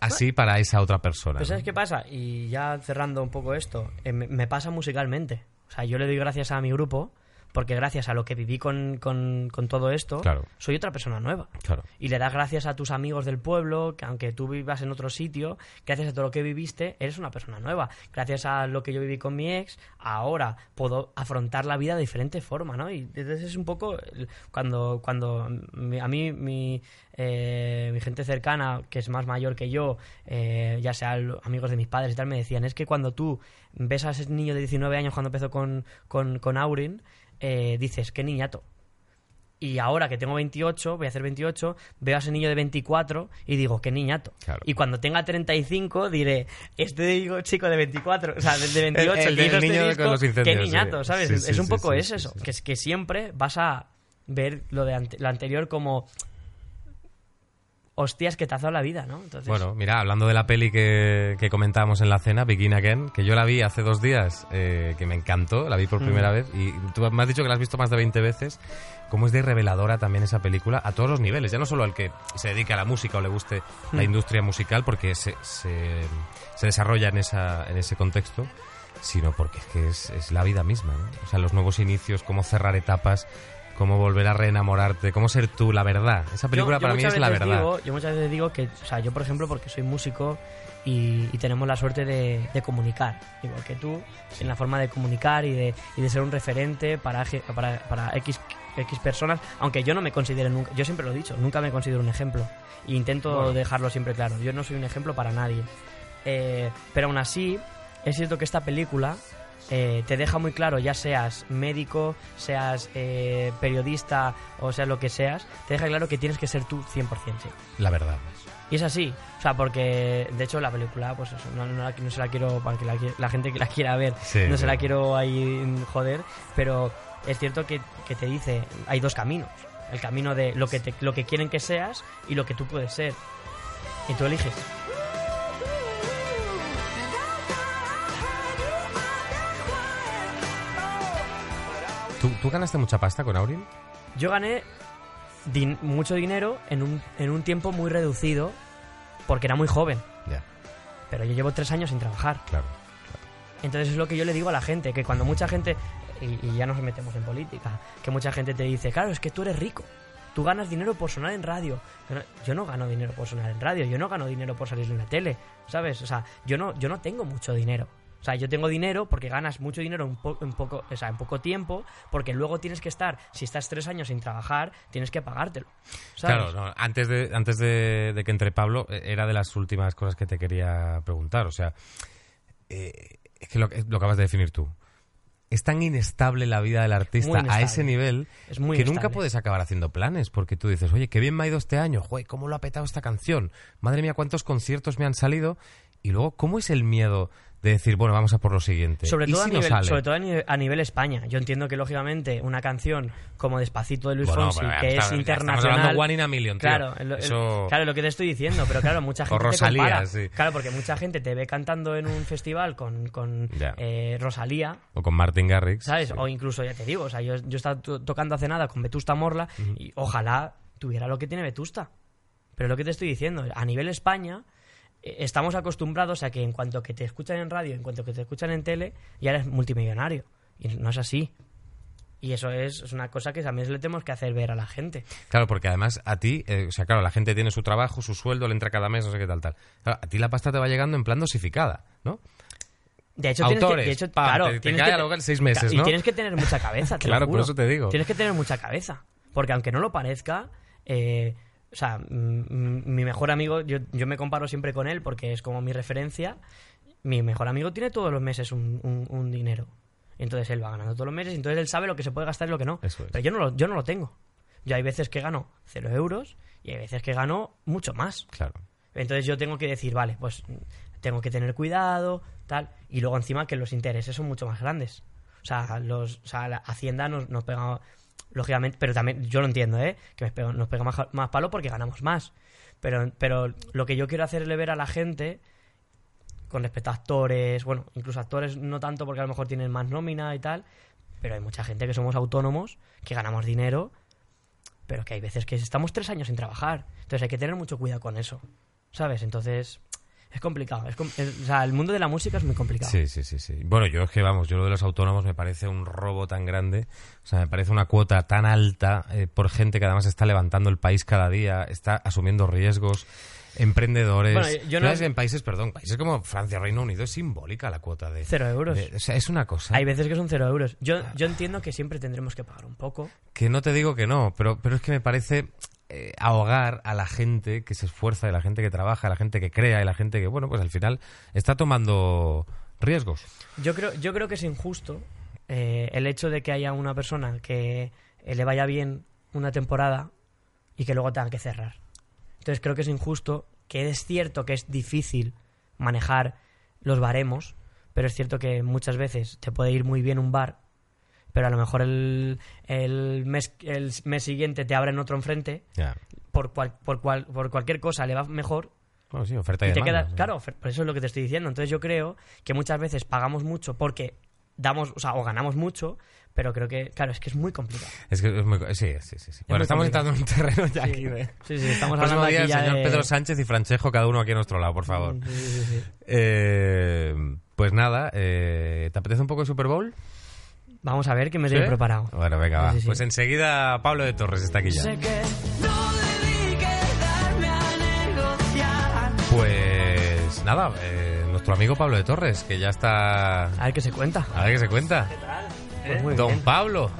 así para esa otra persona. ¿sabes ¿no? qué pasa? Y ya cerrando un poco esto, eh, me, me pasa musicalmente. O sea, yo le doy gracias a mi grupo porque gracias a lo que viví con, con- con todo esto, Claro. soy otra persona nueva. Claro. Y le das gracias a tus amigos del pueblo, que aunque tú vivas en otro sitio, gracias a todo lo que viviste, eres una persona nueva. Gracias a lo que yo viví con mi ex, ahora puedo afrontar la vida de diferente forma, ¿no? Y entonces es un poco cuando, cuando mi- a mí mi, eh, mi gente cercana, que es más mayor que yo, eh, ya sea amigos de mis padres y tal, me decían, es que cuando tú ves a ese niño de 19 años cuando empezó con, con, con Aurin, eh, dices, qué niñato. Y ahora que tengo 28, voy a hacer 28, veo a ese niño de 24 y digo, qué niñato. Claro. Y cuando tenga 35 diré, este digo, chico de 24, o sea, de, de 28, El- el hizo este niño disco, con los qué niñato, sí. ¿sabes? Sí, es sí, un sí, poco es eso. Que, es- que siempre vas a ver lo, de ante- lo anterior como hostias que te ha dado la vida, ¿no? Entonces, Bueno, mira, hablando de la peli que, que comentábamos en la cena, Begin Again, que yo la vi hace dos días, eh, que me encantó, la vi por primera vez, y tú me has dicho que la has visto más de 20 veces, cómo es de reveladora también esa película a todos los niveles, ya no solo al que se dedique a la música o le guste la industria musical, porque se, se, se desarrolla en, esa, en ese contexto, sino porque es que es, es la vida misma, ¿no? O sea, los nuevos inicios, cómo cerrar etapas, cómo volver a reenamorarte, cómo ser tú, la verdad. Esa película Yo- yo para mí es la verdad. digo- yo muchas veces digo que, o sea, yo por ejemplo, porque soy músico y, y tenemos la suerte de, de comunicar, igual que tú, en la forma de comunicar y de, y de ser un referente para, para, para X, X personas, aunque yo no me considere nunca, yo siempre lo he dicho, nunca me considero un ejemplo. E intento Bueno. dejarlo siempre claro, yo no soy un ejemplo para nadie. Eh, pero aún así, es cierto que esta película eh, te deja muy claro, ya seas médico, seas eh, periodista o sea lo que seas, te deja claro que tienes que ser tú 100%. sí. La verdad. Y es así, o sea, porque de hecho la película, pues eso, no, no la- no se la quiero, para que la, la gente que la quiera ver, Sí, no se la quiero ahí joder, pero es cierto que, que te dice, hay dos caminos, el camino de lo que, te- lo que quieren que seas y lo que tú puedes ser. Y tú eliges. ¿Tú, tú ganaste mucha pasta con Aurin? Yo gané din- mucho dinero en un, en un tiempo muy reducido porque era muy joven, Ya, pero yo llevo tres años sin trabajar. claro. Entonces es lo que yo le digo a la gente, que cuando mucha gente, y, y ya nos metemos en política, que mucha gente te dice, claro, es que tú eres rico, tú ganas dinero por sonar en radio. Yo no, yo no gano dinero por sonar en radio, yo no gano dinero por salir en la tele, ¿sabes? O sea, yo no, yo no tengo mucho dinero. O sea, yo tengo dinero porque ganas mucho dinero en, po- en poco, o sea, en poco tiempo, porque luego tienes que estar, si estás tres años sin trabajar, tienes que pagártelo. ¿sabes? Claro, no, antes, de, antes de, de que entre Pablo, eh, era de las últimas cosas que te quería preguntar. O sea, eh, es que lo, acabas de definir tú. Es tan inestable la vida del artista a ese nivel Es muy que nunca puedes acabar haciendo planes porque tú dices, oye, qué bien me ha ido este año, Joder, cómo lo ha petado esta canción, madre mía, cuántos conciertos me han salido y luego, ¿cómo es el miedo de decir, bueno, vamos a por lo siguiente? Sobre ¿Y todo, si a nivel, sobre todo a nivel, España. Yo entiendo que, lógicamente, una canción como Despacito de Luis Bueno, Fonsi, que está- es internacional... One in a million, tío. Claro, Eso- claro, lo que te estoy diciendo, pero claro, mucha (laughs) gente te Rosalía, compara. sí. Claro, porque mucha gente te ve cantando en un festival con, con eh, Rosalía, O con Martin Garrix. ¿sabes? sí. O incluso, ya te digo, o sea, yo, yo estaba to- tocando hace nada con Vetusta Morla y ojalá tuviera lo que tiene Vetusta. Pero lo que te estoy diciendo, a nivel España, estamos acostumbrados a que en cuanto que te escuchan en radio, en cuanto que te escuchan en tele, ya eres multimillonario. Y no es así. Y eso es, es una cosa que también le tenemos que hacer ver a la gente. Claro, porque además a ti, eh, o sea, claro, la gente tiene su trabajo, su sueldo, le entra cada mes, no sé qué tal, tal. Claro, a ti la pasta te va llegando en plan dosificada, ¿no? De hecho, tienes que, Autores, de hecho, pam, claro, te- te tienes cae que al hogar en seis meses, y ¿no? tienes que tener mucha cabeza, te lo (laughs) Claro, por eso te digo. Tienes que tener mucha cabeza, porque aunque no lo parezca, eh, o sea, mi mejor amigo, yo, yo me comparo siempre con él porque es como mi referencia. Mi mejor amigo tiene todos los meses un, un- un dinero. Entonces él va ganando todos los meses, entonces él sabe lo que se puede gastar y lo que no. Es. Pero yo no lo, yo no lo tengo. Yo hay veces que gano cero euros y hay veces que gano mucho más. Claro. Entonces yo tengo que decir, vale, pues tengo que tener cuidado, tal. Y luego encima que los intereses son mucho más grandes. O sea, los, o sea la Hacienda nos, nos pega, lógicamente, pero también yo lo entiendo, ¿eh? Que nos pega, más palo porque ganamos más. Pero, pero lo que yo quiero hacerle ver a la gente, con respecto a actores, bueno, incluso actores no tanto porque a lo mejor tienen más nómina y tal, pero hay mucha gente que somos autónomos, que ganamos dinero, pero que hay veces que estamos tres años sin trabajar. Entonces hay que tener mucho cuidado con eso. ¿sabes? Entonces, es complicado. Es o sea, el mundo de la música es muy complicado. Sí, sí, sí, sí. Bueno, yo es que, vamos, yo lo de los autónomos me parece un robo tan grande, o sea, me parece una cuota tan alta eh, por gente que además está levantando el país cada día, está asumiendo riesgos, emprendedores. Bueno, yo no- Sabes, En países, perdón, países como Francia, Reino Unido, es simbólica la cuota de... Cero euros. de- o sea, es una cosa Hay veces que son cero euros. Yo, yo entiendo que siempre tendremos que pagar un poco. que no te digo que no, pero, pero es que me parece eh, ahogar a la gente que se esfuerza, y la gente que trabaja, a la gente que crea, y la gente que, bueno, pues al final está tomando riesgos. Yo creo, yo creo que es injusto eh, el hecho de que haya una persona que eh, le vaya bien una temporada y que luego tenga que cerrar. Entonces creo que es injusto, que es cierto que es difícil manejar los baremos, pero es cierto que muchas veces te puede ir muy bien un bar, pero a lo mejor el, el, mes, el mes siguiente te abren otro enfrente, por, cual, por, cual, por cualquier cosa le va mejor Bueno, sí, oferta y, y te demanda, queda, claro, por eso es lo que te estoy diciendo. Entonces yo creo que muchas veces pagamos mucho porque damos, o sea, o ganamos mucho, pero creo que, claro, es que es muy complicado. Es que es muy... Sí, sí, sí. sí. Bueno, muy estamos entrando en un terreno ya Sí. aquí de... Sí, sí, estamos hablando día aquí el ya señor de- Pedro Sánchez y Franchejo, cada uno aquí a nuestro lado, por favor. Sí, sí, sí. Eh, pues nada, eh, ¿te apetece un poco de Super Bowl? Vamos a ver que me ¿Sí? tengo preparado. Bueno, venga, va. Sí, sí, sí. Pues enseguida Pablo de Torres está aquí ya. Sé que no debí quedarme a negociar. Pues nada, eh, nuestro amigo Pablo de Torres, que ya está... A ver qué se cuenta. A ver qué se cuenta. Pues muy Don bien. Pablo,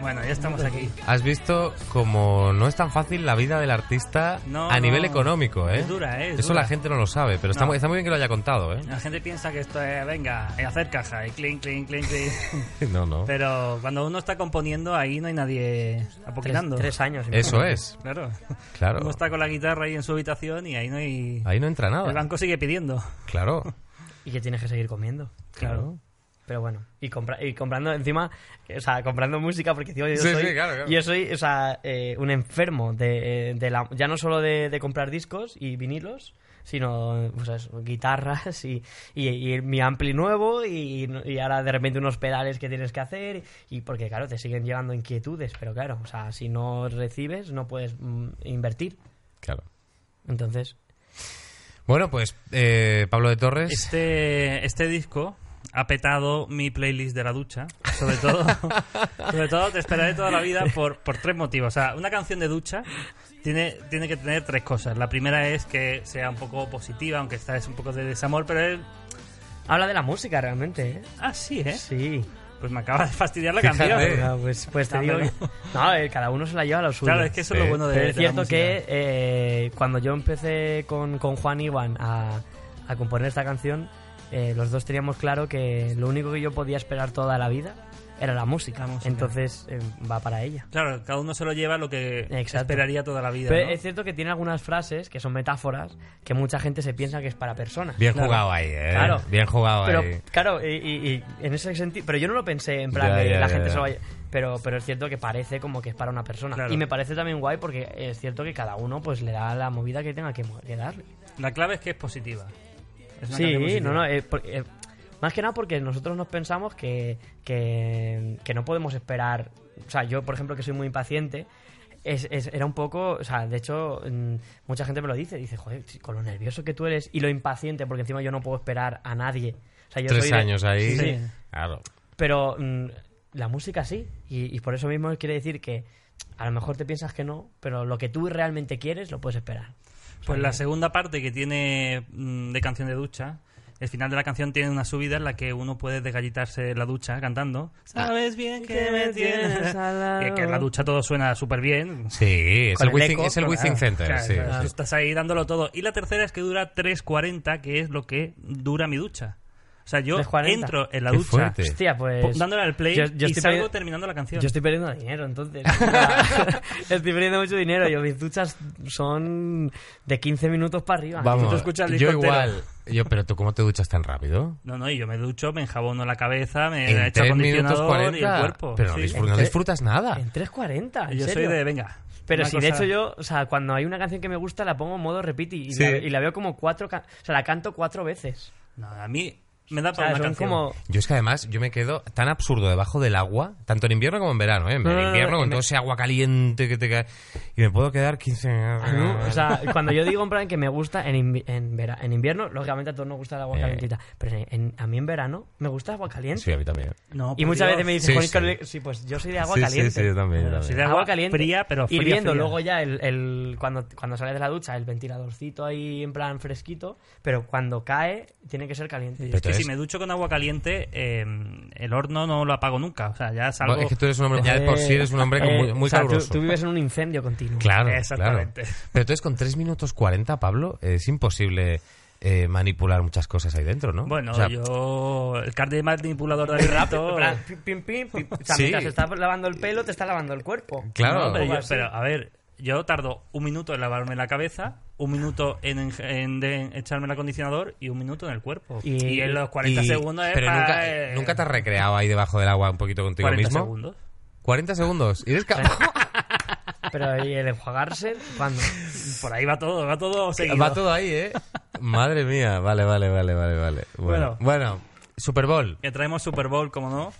Bueno, ya estamos aquí. has visto como no es tan fácil la vida del artista No, a no. nivel económico, ¿eh? Es dura, ¿eh? Es Eso dura. la gente no lo sabe, pero está, No. muy, está muy bien que lo haya contado, ¿eh? La gente piensa que esto es, venga, eh, hacer caja, y clink, clink, clink, clink. (laughs) No, no. Pero cuando uno está componiendo, ahí no hay nadie apoquinando. tres años. Eso es, Claro. claro. Uno está con la guitarra ahí en su habitación y ahí no hay... Ahí no entra El nada. banco sigue pidiendo. Claro, (laughs) Y que tienes que seguir comiendo. claro. Pero bueno, y, compra- y comprando encima, o sea, comprando música, porque tío, yo Sí, soy, sí, claro, claro. yo soy, o sea, eh, un enfermo de, de la, ya no solo de, de comprar discos y vinilos, sino pues eso, guitarras y, y, y mi ampli nuevo y, y ahora de repente unos pedales que tienes que hacer y porque claro, te siguen llegando inquietudes, pero claro, o sea, si no recibes no puedes mm, invertir. claro. Entonces, Bueno, pues eh, Pablo de Torres. Este, este disco ha petado mi playlist de la ducha. Sobre todo, (laughs) sobre todo te esperaré toda la vida por, por tres motivos. O sea, una canción de ducha tiene, tiene que tener tres cosas. La primera es que sea un poco positiva, aunque esta es un poco de desamor, pero es... habla de la música realmente, ¿eh? Ah, sí, ¿eh? Sí. Pues me acaba de fastidiar la Fíjate. canción. Ah, pues, pues te No, digo No, eh, cada uno se la lleva a lo suyo. Claro, es que eso es lo bueno de, Pero es de la cierto que eh, cuando yo empecé con, con Juan Iván a, a componer esta canción, eh, los dos teníamos claro que lo único que yo podía esperar toda la vida era la música. La música. Entonces eh, va para ella. Claro, cada uno se lo lleva lo que Exacto. esperaría toda la vida. Pero ¿no? es cierto que tiene algunas frases que son metáforas que mucha gente se piensa que es para personas. Bien Claro. jugado ahí, ¿eh? Claro. Bien jugado Pero ahí. claro, y, y- y en ese sentido, pero yo no lo pensé en plan Ya, de ya, la ya, gente ya. se lo vaya, pero pero es cierto que parece como que es para una persona Claro. y me parece también guay porque es cierto que cada uno pues le da la movida que tenga que, que darle. La clave es que es positiva. Es una canción Sí, no, no, eh, por- eh, más que nada porque nosotros nos pensamos que, que, que no podemos esperar, o sea, yo por ejemplo que soy muy impaciente, es, es- era un poco, o sea, de hecho, mm, mucha gente me lo dice, dice, joder, con lo nervioso que tú eres y lo impaciente, porque encima yo no puedo esperar a nadie. O sea, yo Tres soy de- años ahí. Sí. Claro. Pero mm, la música sí, y, y por eso mismo quiere decir que a lo mejor te piensas que no, pero lo que tú realmente quieres lo puedes esperar. Pues la segunda parte que tiene mm, de canción de ducha, el final de la canción tiene una subida en la que uno puede desgallitarse en la ducha cantando. Sabes bien que me tienes al lado. (laughs) Que, que en la ducha todo suena súper bien. Sí, es Con el, el Withing, eco, es el claro. Withing Center. Claro, sí, claro, sí. Estás ahí dándolo todo. Y la tercera es que dura 3.40, que es lo que dura mi ducha. O sea, yo 3.40. entro en la Qué ducha fuerte. Hostia, pues... dándole al play yo- yo y estoy salgo perdi- terminando la canción. Yo estoy perdiendo dinero, entonces. O (laughs) sea, (laughs) estoy perdiendo mucho dinero. Yo, mis duchas son de 15 minutos para arriba. Vamos, tú escuchas el yo disco entero. igual. Yo, pero tú, ¿cómo te duchas tan rápido? No, no, y yo me ducho, me enjabono la cabeza, me En echo 3 minutos acondicionador y el 40. cuerpo. Pero no, Sí. disfr- no Entre- disfrutas nada. En 3.40, ¿en Yo soy serio? de, venga. Pero una si de cosa- hecho yo, o sea, cuando hay una canción que me gusta la pongo en modo repeat y, Sí. la, y la veo como cuatro, ca- o sea, la canto cuatro veces. No, a mí, me da O para sea, una son canción. como... Yo es que además yo me quedo tan absurdo debajo del agua, tanto en invierno como en verano, ¿eh? En No, no, no, invierno no, con me- todo ese agua caliente que te cae y me puedo quedar 15 Ah, ¿no? O sea, cuando yo digo en plan que me gusta en, invi- en, vera- en invierno, lógicamente a todos nos gusta el agua Eh. calentita. Pero en- en- a mí en verano me gusta el agua caliente. Sí, a mí también. No, y muchas Dios. veces me dicen, Sí, "Joder, sí. Pues yo soy de agua sí, caliente. sí, sí, yo también. yo también. sí, de agua fría, pero y fría, viendo fría. luego ya el, el- cuando, cuando sales de la ducha el ventiladorcito ahí en plan fresquito, pero cuando cae tiene que ser caliente. Si me ducho con agua caliente, eh, el horno no lo apago nunca. O sea, ya salgo... Es que tú eres un hombre, ya de por sí eres un hombre con muy, muy Eh, o sea, tú- caluroso. Tú, vives en un incendio continuo. Claro, Exactamente. claro. Pero entonces con 3 minutos 40, Pablo, es imposible eh, manipular muchas cosas ahí dentro, ¿no? Bueno, O sea, yo... El cardio manipulador de En rato... pim, pim, pim, pim. O sea, Sí. mientras te estás lavando el pelo, te está lavando el cuerpo. Claro. No, pero, Algo yo- así. pero, a ver, yo tardo un minuto en lavarme la cabeza, un minuto en, en- de- en echarme el acondicionador y un minuto en el cuerpo. Y- Y, en los 40 y- segundos es Pero pa- nunca, eh, nunca te has recreado ahí debajo del agua un poquito contigo 40 mismo. segundos. 40 segundos. ¿Y eres capaz? (laughs) Pero ¿y el enjuagarse? ¿Cuándo? Por ahí va todo, va todo seguido. Va todo ahí, ¿eh? Madre mía. Vale, vale, vale, vale, vale. Bueno, Bueno. bueno Super Bowl. Que traemos Super Bowl, como no.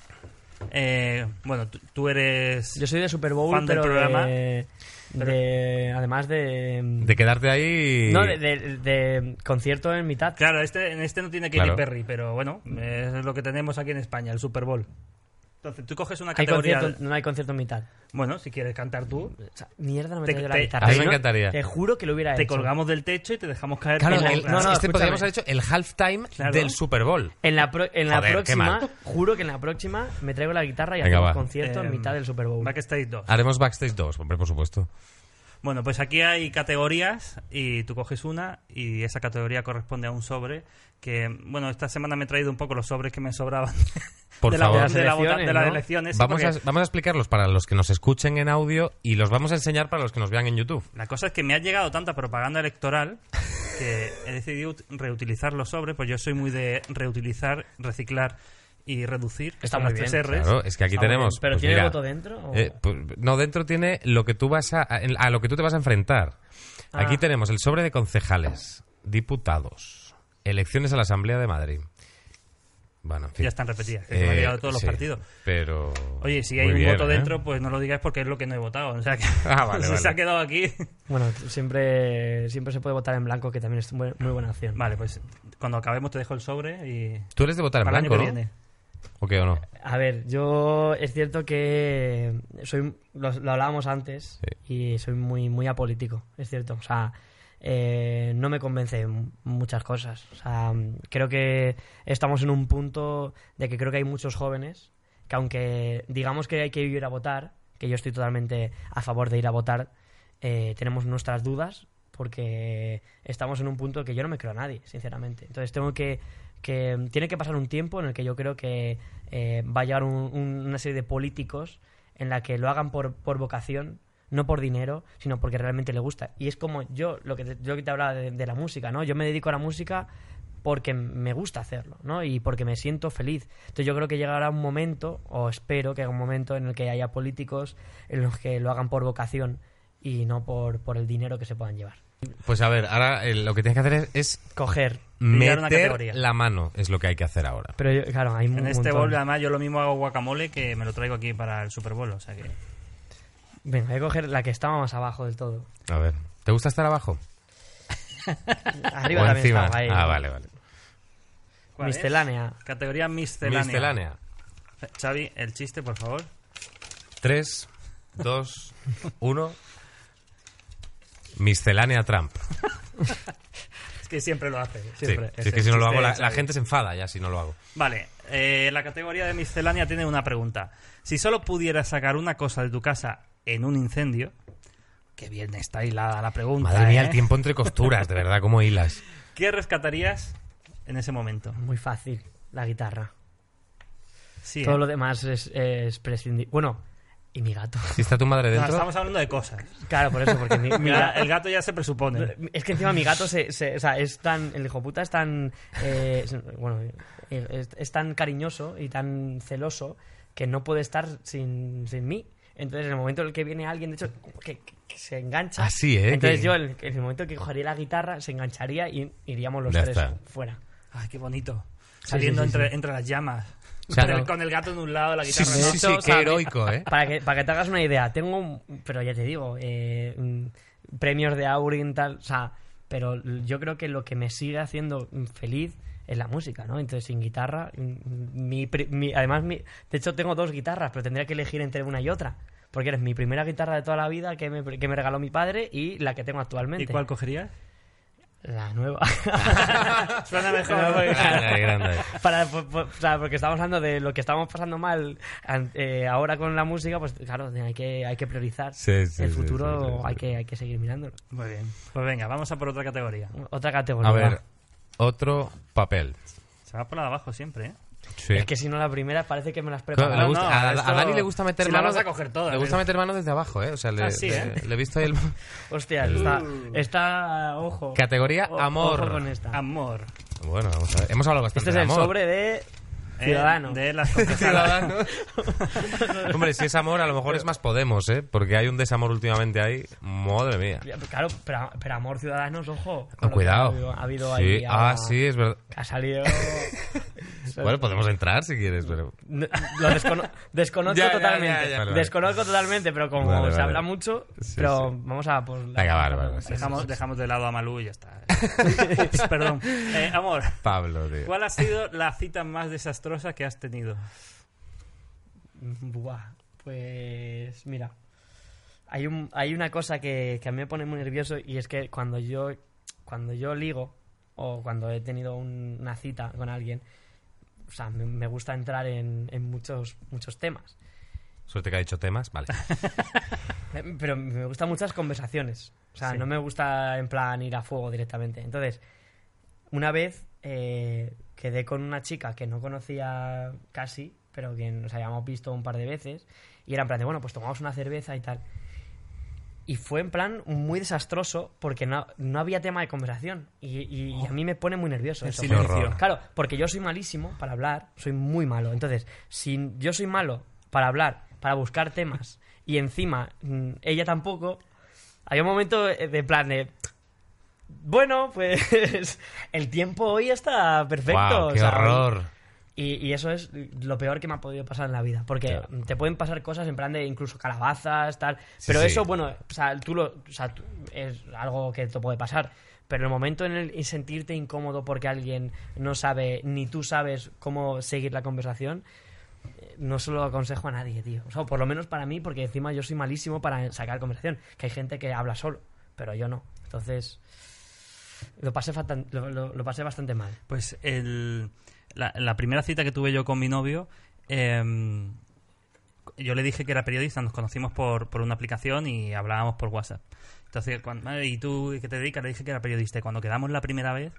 Eh, bueno, tú, eres... Yo soy de Super Bowl, Fan del programa. De- Además de... De quedarte ahí. No, de, de- de concierto en mitad. Claro, este, en este no tiene Katy Claro. Perry, pero bueno, es lo que tenemos aquí en España, el Super Bowl. Entonces, tú coges una Hay categoría... concierto, no hay concierto en mitad. Bueno, si quieres cantar tú, O sea, mierda, no me Te- traigo la te- guitarra. a mí me encantaría. Te juro que lo hubiera te hecho. colgamos del techo y te dejamos caer... Claro, en la- el- no, no, este escúchame. podríamos haber hecho el halftime Claro. del Super Bowl. En la, pro- en la Joder, próxima, juro que en la próxima me traigo la guitarra y Venga, hacemos va. concierto en Eh, mitad del Super Bowl. Backstage 2. Haremos Backstage 2, hombre, por supuesto. Bueno, pues aquí hay categorías y tú coges una y esa categoría corresponde a un sobre que, bueno, esta semana me he traído un poco los sobres que me sobraban (laughs) Por de, la- de la de las elecciones. sí, Vamos a, vamos a explicarlos para los que nos escuchen en audio y los vamos a enseñar para los que nos vean en YouTube. La cosa es que me ha llegado tanta propaganda electoral que he decidido ut- reutilizar los sobres, pues yo soy muy de reutilizar, reciclar y reducir. Está son muy las bien. tres Rs. Claro, es que aquí Está tenemos. bien. ¿Pero pues tiene mira, voto dentro? o- eh, pues, no, dentro tiene lo que tú vas a, a lo que tú te vas a enfrentar. Ah. Aquí tenemos el sobre de concejales, diputados, elecciones a la Asamblea de Madrid. Bueno, en fin. Ya están repetidas, que me ha Eh, llegado todos los partidos. Pero. Oye, si muy hay un bien, voto ¿eh? dentro, pues no lo digáis porque es lo que no he votado. O sea que Ah, vale, (laughs) se ha quedado aquí. Bueno, siempre, siempre se puede votar en blanco, que también es muy, muy buena opción. Vale, pues cuando acabemos te dejo el sobre y Tú eres de votar en para el blanco, año que ¿no? viene. ¿O qué o no? A ver, yo es cierto que soy lo, lo hablábamos antes y soy muy muy apolítico, es cierto. O sea, eh, no me convence muchas cosas. O sea, creo que estamos en un punto de que creo que hay muchos jóvenes que aunque digamos que hay que ir a votar, que yo estoy totalmente a favor de ir a votar, eh, tenemos nuestras dudas porque estamos en un punto que yo no me creo a nadie, sinceramente. Entonces tengo que, que tiene que pasar un tiempo en el que yo creo que eh, va a llegar un- un- una serie de políticos en la que lo hagan por, por vocación, no por dinero, sino porque realmente le gusta. Y es como yo, lo que te, yo que te hablaba de, de la música, ¿no? Yo me dedico a la música porque me gusta hacerlo, ¿no? Y porque me siento feliz. Entonces yo creo que llegará un momento, o espero que haya un momento en el que haya políticos en los que lo hagan por vocación y no por, por el dinero que se puedan llevar. Pues a ver, ahora eh, lo que tienes que hacer es, es Coger. Pillar una meter categoría. la mano, es lo que hay que hacer ahora. Pero yo- claro, hay un En este montón. bowl, además, yo lo mismo hago guacamole que me lo traigo aquí para el Super Bowl. O sea que. Venga, voy a coger la que estaba más abajo del todo. A ver, ¿te gusta estar abajo? (laughs) Arriba ¿O también encima? estaba ahí. Ah, vale, vale. ¿cuál es? Miscelánea. Categoría miscelánea. Miscelánea. Xavi, el chiste, por favor. 3, 2, 1. Miscelánea Trump. Es que siempre lo hace. Sí, Siempre. si es que si no lo hago, la, gente se enfada ya si no lo hago. Vale, eh, la categoría de miscelánea tiene una pregunta. Si solo pudieras sacar una cosa de tu casa en un incendio, que bien está hilada la pregunta. Madre mía, ¿eh? el tiempo entre costuras, de verdad, como hilas. (laughs) ¿Qué rescatarías en ese momento? Muy fácil, la guitarra. Sí, Todo ¿eh? lo demás es, es prescindible. Bueno, y mi gato. Si está tu madre No, dentro, estamos hablando de cosas. Claro, por eso, porque mi, (laughs) mi el gato ya se presupone. Es que encima mi gato se, se- o sea, es tan, el hijo puta es tan, eh, bueno, eh, es, es tan cariñoso y tan celoso que no puede estar sin, sin mí. Entonces, en el momento en el que viene alguien, de hecho, que, se engancha. Así, ¿eh? Entonces Que- yo, en el momento que cogería la guitarra, se engancharía y iríamos los Ya tres está. fuera. Ay, qué bonito. saliendo sí, sí, entre, sí. entre las llamas. O sea, con, el, no- con el gato en un lado, la Sí, guitarra sí, en sí, sí, sea, qué heroico, ¿eh? Para que, para que te hagas una idea, tengo, un- pero ya te digo, eh, mm, premios de Aurin, tal, o sea, pero yo creo que lo que me sigue haciendo mm, feliz es la música, ¿no? Entonces, sin guitarra, mm, mi, pri- mi- además, mi, de hecho, tengo dos guitarras, pero tendría que elegir entre una y otra, porque eres mi primera guitarra de toda la vida que me, que me regaló mi padre y la que tengo actualmente. ¿Y cuál cogerías? La nueva. (laughs) Suena mejor. No, porque- Grande, grande. Para, o sea, porque estamos hablando de lo que estamos pasando mal eh, ahora con la música, pues claro, hay que, hay que priorizar. Sí, sí, El sí, futuro sí, sí, sí. Hay, que, hay que seguir mirándolo. Muy bien. Pues venga, vamos a por otra categoría. Otra categoría. A ver, otro papel. Se va por la de abajo siempre, ¿eh? Sí. Es que si no la primera parece que me las preparo. gusta- no, a, Dani le gusta meter si la mano. vas a coger toda, le gusta ¿eh? meter mano desde abajo, ¿eh? O sea, le, Ah, sí, le- ¿eh? le he visto ahí el. (laughs) Hostia, está, está, ojo. Categoría O- amor. ojo con esta. Amor. Bueno, vamos a ver. Hemos hablado bastante Este es de el amor. sobre de Eh, de las. (laughs) Ciudadanos. (laughs) Hombre, si es amor, a lo mejor es más Podemos, ¿eh? Porque hay un desamor últimamente ahí. Madre mía. Claro, pero, pero Amor Ciudadanos, ojo. Que cuidado. Ha habido, ha habido sí. ahí Ah, sí, es verdad. ha salido. (laughs) Bueno, podemos entrar si quieres, pero. No, Lo descono- desconozco Ya, totalmente. ya, ya. Vale, vale. Desconozco totalmente, pero como Vale, se vale. habla mucho, Sí, pero sí. vamos a por la- Venga, vale, vale, sí, Dejamos, dejamos de lado a Malú y ya está. Perdón. Eh, amor, Pablo, tío. ¿cuál ha sido la cita más desastrosa que has tenido? Buah, pues mira. Hay, un, hay una cosa que, que a mí me pone muy nervioso y es que cuando yo, cuando yo ligo o cuando he tenido un- una cita con alguien, o sea, me, me gusta entrar en, en muchos, muchos temas. Suerte que ha dicho temas, vale. (laughs) Pero me gustan muchas conversaciones. O sea, Sí. no me gusta en plan ir a fuego directamente. Entonces, una vez eh, quedé con una chica que no conocía casi, pero que nos habíamos visto un par de veces. Y era en plan de, bueno, pues tomamos una cerveza y tal. Y fue en plan muy desastroso porque no, no había tema de conversación. Y, y- y a mí me pone muy nervioso El eso. silencio. Claro, porque yo soy malísimo para hablar, soy muy malo. Entonces, si yo soy malo para hablar, para buscar temas, y encima mm, ella tampoco, hay un momento eh, de plan de. Bueno, pues (laughs) el tiempo hoy está perfecto. O ¡Qué sea, horror! y, y eso es lo peor que me ha podido pasar en la vida. Porque Claro. te pueden pasar cosas en plan de incluso calabazas, tal. Pero sí. eso, bueno, o sea, tú lo, o sea, tú- es algo que te puede pasar. Pero el momento en el en sentirte incómodo porque alguien no sabe, ni tú sabes cómo seguir la conversación, eh, no se lo aconsejo a nadie, tío. O sea, por lo menos para mí, porque encima yo soy malísimo para sacar conversación. Que hay gente que habla solo, pero yo no. Entonces, lo pasé, lo- lo- lo pasé bastante mal. Pues el, la, la primera cita que tuve yo con mi novio, em, yo le dije que era periodista, nos conocimos por, por una aplicación y hablábamos por WhatsApp. Entonces, cuando, "Eh, ¿y tú qué te dedicas? Le dije que era periodista. Y cuando quedamos la primera vez,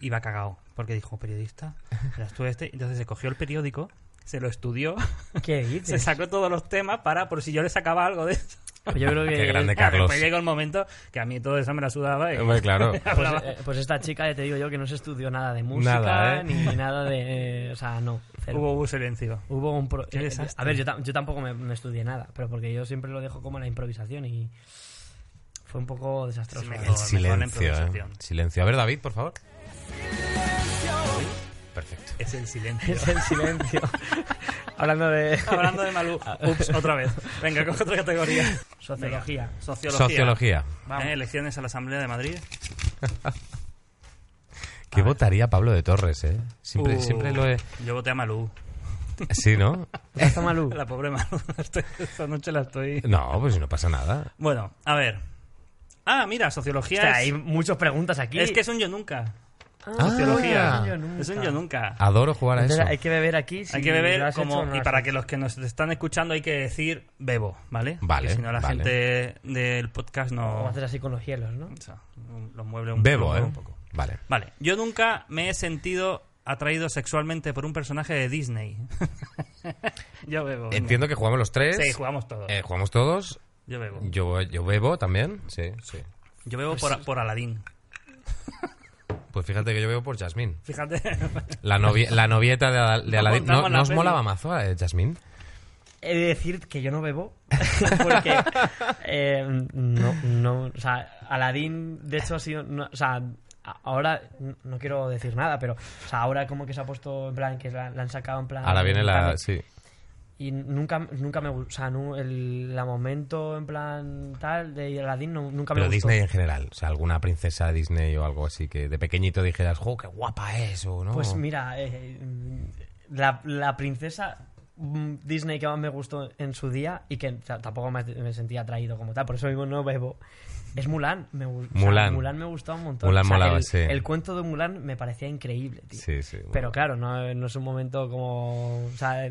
iba cagado. Porque dijo, ¿periodista? ¿Eras tú este? Entonces se cogió el periódico, se lo estudió, ¿Qué (laughs) se dices? sacó todos los temas para, por si yo le sacaba algo de eso. Pues yo creo que... Qué grande Carlos. Después llegó el momento que a mí todo eso me la sudaba. Y... Hombre, claro. (laughs) Pues, eh, pues esta chica, ya te digo yo, que no se estudió nada de música, Nada, ¿eh? ni nada de... eh, o sea, no. cero. Hubo, hubo silencio. Hubo un... pro- Qué eh, a ver, yo, tam- yo tampoco me, me estudié nada, pero porque yo siempre lo dejo como la improvisación y fue un poco desastroso. Sí. El mejor la silencio, ¿eh? improvisación. Silencio. A ver, David, por favor. Perfecto. Es el silencio. Es el silencio. (laughs) Hablando de... Hablando de Malú. (laughs) Ups, otra vez. Venga, coge otra categoría. (laughs) Sociología. Venga, Sociología. Sociología. Vamos. Eh, Elecciones a la Asamblea de Madrid. ¿Qué votaría Pablo de Torres, eh? Siempre, Uh, siempre lo he... Yo voté a Malú. Sí, ¿no? ¿Está Malú? La pobre Malú. Esta noche la estoy... No, pues no pasa nada. Bueno, a ver. Ah, mira, sociología Hostia, es... hay muchas preguntas aquí. Es que es un yo nunca. Ah, sociología. yo nunca. Es un yo nunca. Adoro jugar a eso. Hay que beber aquí. si Hay que beber como... y para que los que nos están escuchando hay que decir bebo, ¿vale? Vale, Porque si no la vale. gente del podcast no... haces así con los hielos, ¿no? o sea, los mueble un, Bebo, ¿eh? un poco. Vale. Vale, yo nunca me he sentido atraído sexualmente por un personaje de Disney. (laughs) yo bebo. Entiendo que jugamos los tres. Sí, jugamos todos. Eh, jugamos todos. Yo bebo. Yo, yo bebo también. Sí, sí. Yo bebo por, por Aladín. Pues fíjate que yo bebo por Jasmine. Fíjate. La, novi- la novieta de, Al- de No Aladdin. ¿No, ¿no os molaba mazo, eh, Jasmine? He de decir que yo no bebo. (laughs) porque. eh, no, no. O sea, Aladdin, de hecho, ha sido. no- o sea, ahora no quiero decir nada, pero o sea, ahora como que se ha puesto en plan que la, la han sacado en plan Ahora viene la... Sí. Y nunca nunca me gu- o sea, el la momento en plan tal de Aladdin no- nunca me Pero gustó. Disney en general, o sea, alguna princesa Disney o algo así que de pequeñito dijeras, ¡jo, qué guapa es! O, ¿no? Pues mira, eh, la, la princesa mm, Disney que más me gustó en su día y que tampoco me, me sentía atraído como tal, por eso mismo no bebo, es Mulan. Me, gu- o sea, Mulan. Mulan me gustó un montón. Mulan O sea, molaba, el, sí. el cuento de Mulan me parecía increíble, tío. Sí, sí. Pero bueno. claro, no, no es un momento como... O sea,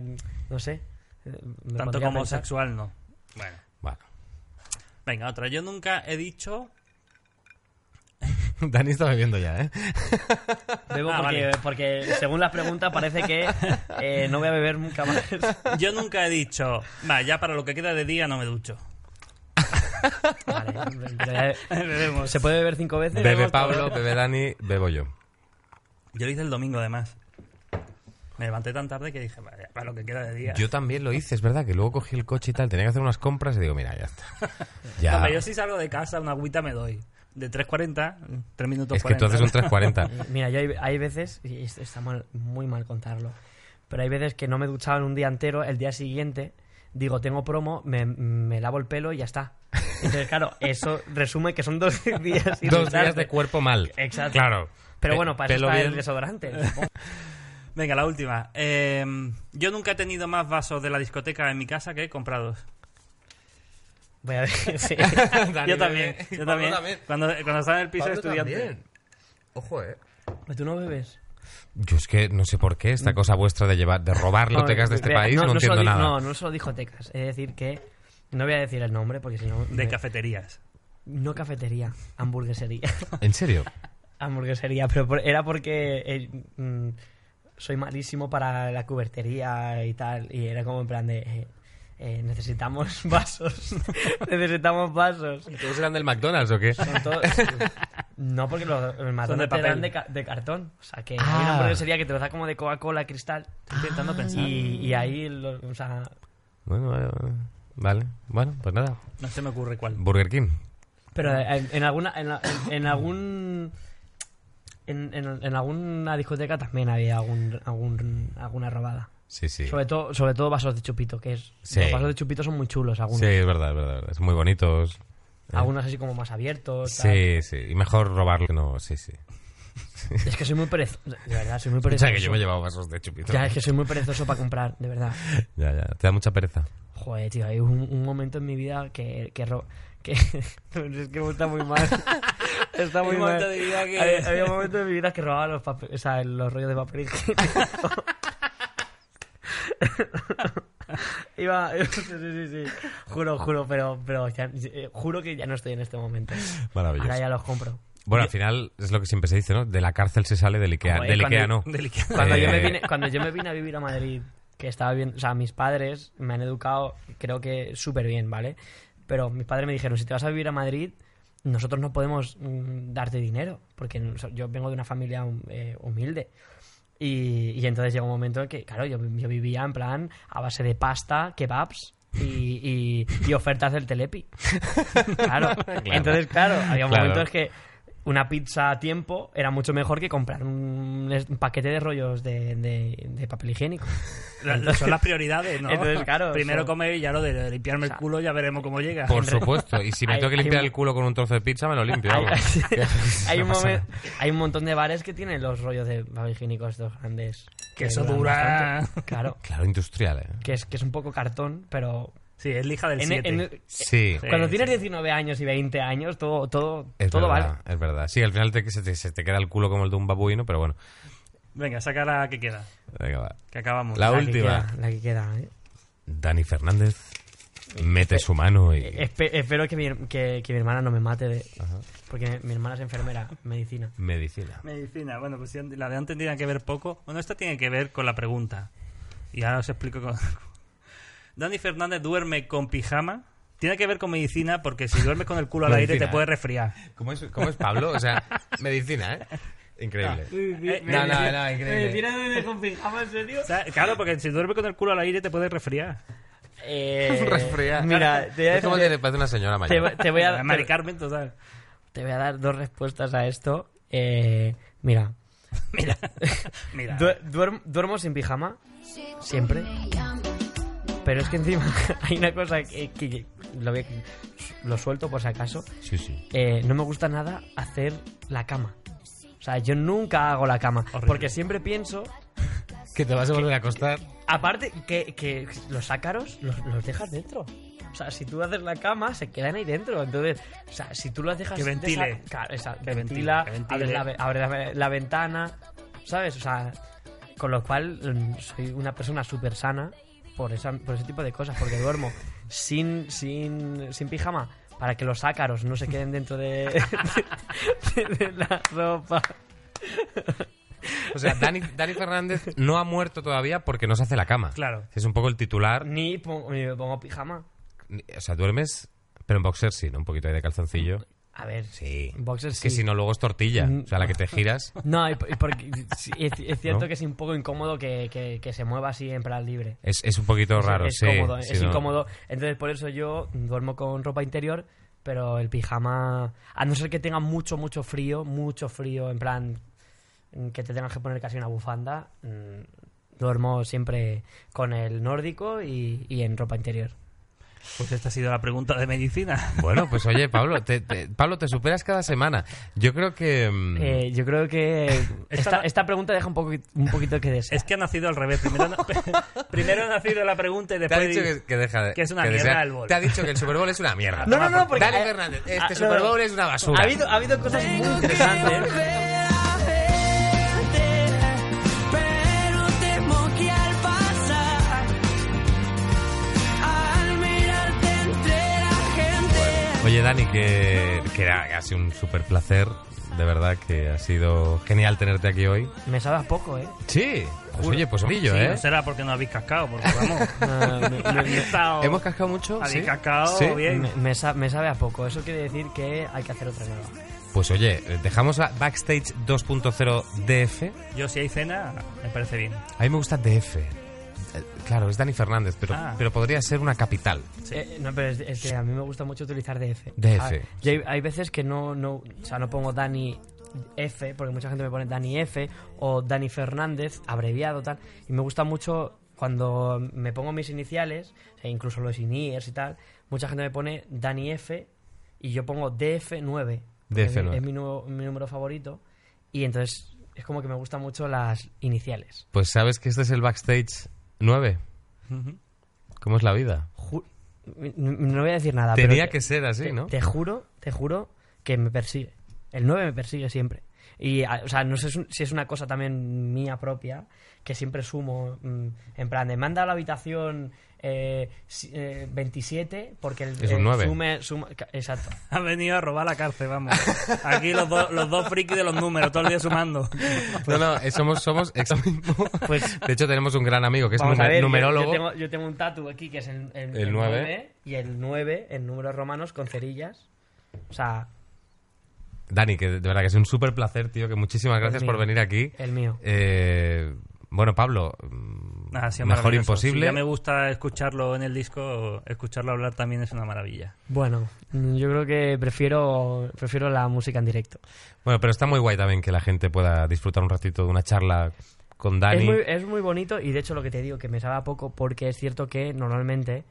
no sé. Me Tanto como pensar. sexual, no. Bueno. Bueno. Venga, otra. Yo nunca he dicho... (laughs) Dani está bebiendo ya, ¿eh? Bebo Ah, porque, vale. porque según las preguntas parece que eh, no voy a beber nunca más. (laughs) Yo nunca he dicho... Va, ya para lo que queda de día no me ducho. Vale, (laughs) Bebemos. ¿Se puede beber cinco veces? Bebe Pablo, bebe Dani, bebo yo. Yo lo hice el domingo, además. Me levanté tan tarde que dije, vaya, para lo que queda de día. Yo también lo hice, es verdad, que luego cogí el coche y tal, tenía que hacer unas compras y digo, mira, ya está. (laughs) Ya. Yo si salgo de casa, una agüita me doy. De 3.40, 3 minutos es que tú 40. haces un 340. Mira, yo hay, hay veces, y es- está mal- muy mal contarlo, pero hay veces que no me duchaba en un día entero, el día siguiente digo, tengo promo, me, me lavo el pelo y ya está. Entonces, claro, eso resume que son dos (laughs) días Dos días de cuerpo mal. Exacto. Claro. Pero Pe- bueno, para eso el desodorante. (laughs) Venga, la última. Eh, yo nunca he tenido más vasos de la discoteca en mi casa que comprados. Voy a ver, (laughs) sí. (laughs) yo también. Yo también. también. Cuando, cuando estaba en el piso Pablo estudiante. también. Ojo, eh. ¿Tú no bebes? Yo es que no sé por qué esta cosa vuestra de llevar, de robar lotecas de este país, no, entiendo nada. No, no solo dijo tecas. Es decir, que no voy a decir el nombre porque si no. De me- cafeterías. No cafetería, hamburguesería. ¿En serio? (laughs) hamburguesería, pero por- era porque eh, mm, soy malísimo para la cubertería y tal. Y era como en plan de. eh, eh, necesitamos (laughs) vasos. (laughs) necesitamos vasos. ¿Todos eran del McDonald's o qué? Son todos- (laughs) No, porque los, los McDonald's dan de, ca- de cartón. O sea, que hay Ah. una hamburguesería que te lo da como de Coca-Cola cristal. Estoy intentando pensar. Y, y ahí, lo- o sea, Bueno, vale, vale. Vale, bueno, pues nada. No se me ocurre cuál. Burger King. Pero en, en alguna en, la- en- en algún en, en- en alguna discoteca también había algún, algún alguna robada. Sí, sí. Sobre todo sobre todo vasos de chupito, que es Sí. los vasos de chupito son muy chulos algunos. Sí, es verdad, es verdad. es muy bonitos. Algunos así como más abiertos. tal. Sí, sí. Y mejor robarlo que no, sí, sí. (laughs) Es que soy muy perezoso, de verdad, soy muy (laughs) O perezoso. sea, que yo me he llevado vasos de chupito. Ya, es que soy muy perezoso para comprar, de verdad. (laughs) ya, ya. Te da mucha pereza. Joder, tío, hay un, un momento en mi vida que... que, ro- que es que está muy mal. Está muy mal. momento de vida que- Había, había un momento de mi vida que robaba los, pape- o sea, los rollos de papel higiénico. (laughs) Iba... (laughs) Sí, sí, sí. Juro, juro, pero, pero ya- eh, juro que ya no estoy en este momento. Maravilloso. Ahora ya los compro. Bueno, al final es lo que siempre se dice, ¿no? De la cárcel se sale, del Ikea, Joder, del cuando- Ikea no. Cuando, yo me Eh, vine, cuando yo me vine a vivir a Madrid, que estaba bien, o sea, mis padres me han educado, creo que súper bien, ¿vale? Pero mis padres me dijeron, si te vas a vivir a Madrid, nosotros no podemos mm, darte dinero, porque yo vengo de una familia eh, humilde. Y, y entonces llegó un momento en que, claro, yo, yo vivía en plan a base de pasta, kebabs y, y- y ofertas del Telepi. (laughs) Claro. Entonces, claro, había Claro. momentos que una pizza a tiempo era mucho mejor que comprar un, un paquete de rollos de, de- de papel higiénico. (laughs) Son las prioridades, ¿no? Entonces, claro, Primero comer y ya lo de limpiarme O sea, el culo ya veremos cómo llega. Por supuesto. Y si me (laughs) Hay- tengo que limpiar un- el culo con un trozo de pizza, me lo limpio. Hay, (laughs) hay un momen- hay un montón de bares que tienen los rollos de papel higiénico estos grandes. Que eso dura- bastante. Claro. Claro, industrial, ¿eh? Que es, que es un poco cartón, pero... Sí, es lija del en- 7. en- Sí. cuando Sí, tienes sí. 19 años y 20 años, todo, todo, Es todo verdad, vale. es verdad. Sí, al final te, se, te, se te queda el culo como el de un babuino, pero bueno. Venga, saca la que queda. Venga, va. Que acabamos. La La que última. queda, la que queda, ¿eh? Dani Fernández mete su mano y... Espe- espero que mi, que, que mi hermana no me mate, de, porque mi hermana es enfermera, medicina. Medicina. Medicina, bueno, pues sí, la de antes tiene que ver poco. Bueno, esta tiene que ver con la pregunta. Y ahora os explico con... Dani Fernández duerme con pijama. Tiene que ver con medicina porque si duermes con el culo al aire te puede ¿eh? resfriar. ¿Cómo es, ¿Cómo es Pablo? O sea, medicina, ¿eh? Increíble. Eh, No, no, no, increíble. de con pijama, en serio? o sea, claro, porque si duermes con el culo al aire te puede resfriar. Eh, (laughs) Resfriar. Mira, te voy a Es como que parece una señora te, mayor. te voy a, (laughs) Mari Carmen, total. te voy a dar dos respuestas a esto Eh, mira, (laughs) Mira, mira. du- duerm- duermo sin pijama, siempre. Pero es que encima (laughs) hay una cosa que, que- que lo, voy a- lo suelto por si acaso. Sí, sí. Eh, no me gusta nada hacer la cama. O sea, yo nunca hago la cama. Horrible. Porque siempre pienso, (laughs) Que te vas a volver a acostar. aparte, que, que los ácaros los, los dejas dentro. O sea, si tú haces la cama, se quedan ahí dentro. Entonces, o sea, si tú los dejas... Que ventile. desa- claro, esa- Que ventila, ventile, que abres, la, ventile. ve- abres la, la ventana, ¿sabes? O sea, con lo cual mm, soy una persona súper sana por, esa, por ese tipo de cosas, porque duermo sin, sin, sin pijama para que los ácaros no se queden dentro de, de, de la ropa. O sea, Dani, Dani Fernández no ha muerto todavía porque no se hace la cama. Claro. Es un poco el titular. Ni pongo, ni me pongo pijama. O sea, duermes, pero en boxer sí, ¿no? Un poquito ahí de calzoncillo. A ver, Sí. que si no, luego es tortilla. Mm. O sea, la que te giras. (laughs) No, porque es, es cierto ¿No? que es un poco incómodo que, que- que se mueva así en plan libre. Es, es un poquito raro, es sí. cómodo, sí, es no. incómodo. Entonces, por eso yo duermo con ropa interior, pero el pijama, a no ser que tenga mucho, mucho frío, mucho frío, en plan mm, que te tengas que poner casi una bufanda, mm, duermo siempre con el nórdico y, y en ropa interior. Pues esta ha sido la pregunta de medicina. (laughs) Bueno, pues oye, Pablo, te, te- Pablo, te superas cada semana. Yo creo que... mm, Eh, yo creo que (laughs) esta, Esta- esta pregunta deja un, poco, un poquito que desear. Es que ha nacido al revés. Primero, (laughs) primero ha nacido la pregunta y te ha después... dicho que, que deja de- que es una que mierda desea- el bol. Te ha dicho que el Super Bowl es una mierda. No, no, no, porque- Dani eh, Fernández, este ah, Super no. Bowl es una basura. Ha habido, ha habido cosas muy interesantes. Oye, Dani, que, que era ha sido un super placer. De verdad que ha sido genial tenerte aquí hoy. Me sabe a poco, ¿eh? Sí, pues oye, pues brillo, Sí, ¿eh? no será porque no habéis cascado, porque vamos... No, (laughs) me- me- habéis me- estado- ¿Hemos cascado mucho? Habéis ¿Sí? cascado ¿Sí? bien. Me, me sa- me sabe a poco. Eso quiere decir que hay que hacer otra nueva. Pues oye, dejamos la Backstage 2.0 DF. Yo si hay cena, me parece bien. A mí me gusta DF. Eh, Claro, es Dani Fernández, pero, Ah. pero podría ser una capital. Eh, no, pero es, es que a mí me gusta mucho utilizar DF. DF, Ah, yo hay, hay veces que no, no, o sea, no pongo Dani F, porque mucha gente me pone Dani F o Dani Fernández, abreviado tal. Y me gusta mucho cuando me pongo mis iniciales, incluso los INIERS y tal, mucha gente me pone Dani F y yo pongo DF9. porque es mi- DF9. Es mi, mi número favorito. Y entonces es como que me gustan mucho las iniciales. Pues sabes que este es el Backstage 9. ¿Cómo es la vida? Ju- no voy a decir nada. Tenía pero que ser así, te, ¿no? Te juro, te juro que me persigue. El 9 me persigue siempre. Y, a- o sea, no sé si es una cosa también mía propia, que siempre sumo, mm, en plan, de me han dado la habitación eh, si- eh, 27, porque el, Es un el nueve. sume- suma- exacto. (laughs) Ha venido a robar la cárcel, vamos. Aquí los, dos los dos frikis de los números, todo el día sumando. (laughs) No, no, eh, somos, somos. (laughs) Pues- de hecho, tenemos un gran amigo que es Vamos a nume- ver, yo- numerólogo. Yo, tengo, yo tengo un tatu aquí que es el, el, El el nueve. 9 y el 9 en números romanos con cerillas. O sea, Dani, que de verdad que es un súper placer, tío, que muchísimas gracias por venir aquí. el mío. Eh, bueno, Pablo, mm, Ha sido mejor imposible. Si ya me gusta escucharlo en el disco, escucharlo hablar también es una maravilla. Bueno, mm, yo creo que prefiero, prefiero la música en directo. Bueno, pero está muy guay también que la gente pueda disfrutar un ratito de una charla con Dani. Es muy, es muy bonito y de hecho lo que te digo, que me sabe a poco porque es cierto que normalmente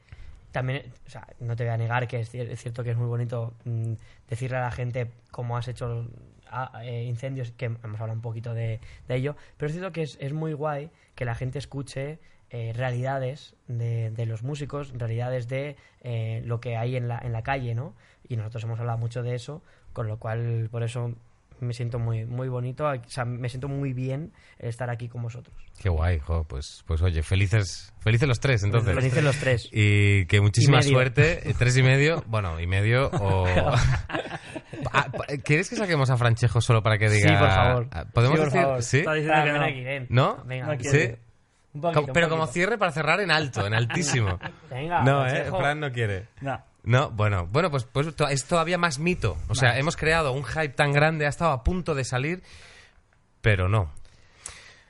también, o sea, no te voy a negar que es cierto que es muy bonito mm, decirle a la gente cómo has hecho ah, eh, incendios, que hemos hablado un poquito de, de ello, pero es cierto que es, es muy guay que la gente escuche eh, realidades de, de los músicos, realidades de eh, lo que hay en la, en la calle, ¿no? Y nosotros hemos hablado mucho de eso, con lo cual por eso me siento muy, muy bonito, o sea, me siento muy bien estar aquí con vosotros. Qué guay, jo, pues, pues oye, felices, felices los tres, entonces. Felices los tres. Y que muchísima Y suerte. eh, Tres y medio, bueno, y medio o... (laughs) Ah, ¿Quieres que saquemos a Franchejo solo para que diga...? Sí, por favor. ¿Podemos Sí, por decir...? favor. ¿Sí? Está diciendo que ven no. aquí, ven. ¿No? Venga, No un quiere. Sí. poquito, Como- un pero como cierre para cerrar en alto, en altísimo. Venga, No, eh, Franchejo. Fran no quiere. No. No, bueno, bueno, pues, pues to- es todavía más mito. O sea, hemos creado un hype tan grande, ha estado a punto de salir, pero no.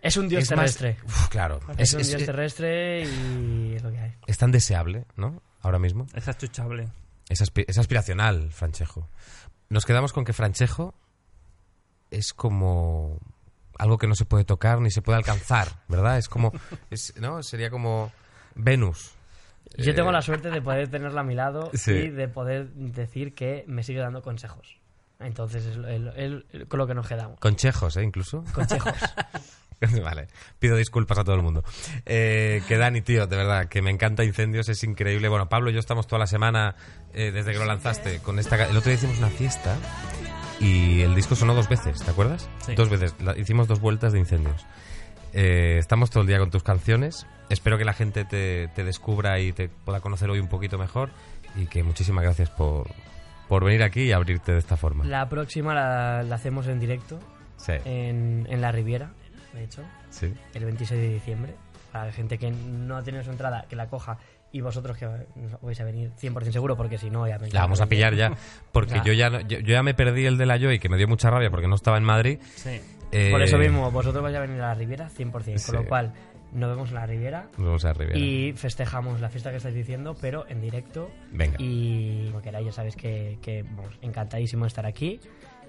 Es un dios Es más- terrestre. Uf, claro. Es, Es, un es- dios terrestre y es lo que hay. es tan deseable, ¿no? Ahora mismo. Es achuchable. Es, aspi- es aspiracional, Franchejo. Nos quedamos con que Franchejo es como algo que no se puede tocar ni se puede alcanzar, ¿verdad? Es como, (laughs) es, ¿no? Sería como Venus. Yo Eh, tengo la suerte de poder tenerla a mi lado Sí. y de poder decir que me sigue dando consejos. Entonces es, lo- el- el- el- con lo que nos quedamos. Conchejos, ¿eh? Incluso. Consejos. (laughs) vale, pido disculpas a todo el mundo. Eh, que Dani, tío, de verdad, que me encanta Incendios, es increíble. Bueno, Pablo y yo estamos toda la semana, eh, desde que lo lanzaste, con esta... El otro día hicimos una fiesta y el disco sonó dos veces, ¿te acuerdas? Sí. Dos veces, La- hicimos dos vueltas de Incendios. Eh, estamos todo el día con tus canciones. Espero que la gente te, te descubra y te pueda conocer hoy un poquito mejor. Y que muchísimas gracias por, por venir aquí y abrirte de esta forma. La próxima la, la hacemos en directo Sí, en, en la Riviera, de hecho, sí. el 26 de diciembre. Para la gente que no ha tenido su entrada, que la coja. Y vosotros que vais a venir 100% seguro, porque si no, ya me La vamos a pillar ya, porque (laughs) yo ya no- yo, yo ya me perdí el de la Joy, que me dio mucha rabia porque no estaba en Madrid. Sí. Eh, Por eso mismo, vosotros vais a venir a la Riviera 100%. Sí. Con lo cual, nos vemos en la Riviera Nos vemos a Riviera. y festejamos la fiesta que estáis diciendo, pero en directo. Venga. Y como queráis, ya sabéis que, que vamos, encantadísimo de estar aquí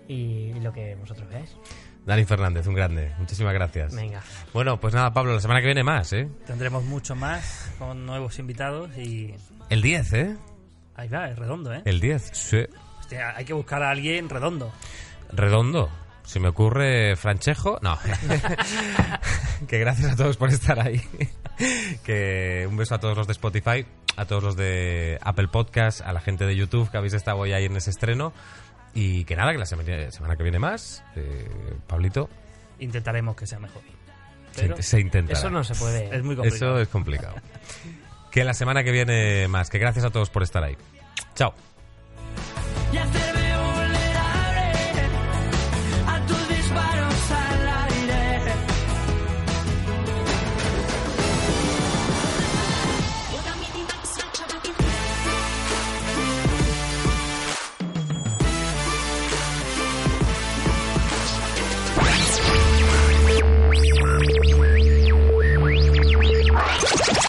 y, lo que vosotros veáis. Dani Fernández, un grande. Muchísimas gracias. Venga. Bueno, pues nada, Pablo, la semana que viene más, ¿eh? Tendremos mucho más con nuevos invitados y El 10, ¿eh? ahí va, es redondo, ¿eh? El 10, sí. Hostia, hay que buscar a alguien redondo. Redondo. Se me ocurre Franchejo. No. (laughs) que gracias a todos por estar ahí. que un beso a todos los de Spotify, a todos los de Apple Podcast, a la gente de YouTube que habéis estado hoy ahí en ese estreno. Y que nada, que la semana, semana que viene más, eh, Pablito, Intentaremos que sea mejor. se, Pero se intenta. Eso no se puede. es muy complicado. Eso es complicado. (laughs) que la semana que viene más. Que gracias a todos por estar ahí. Chao.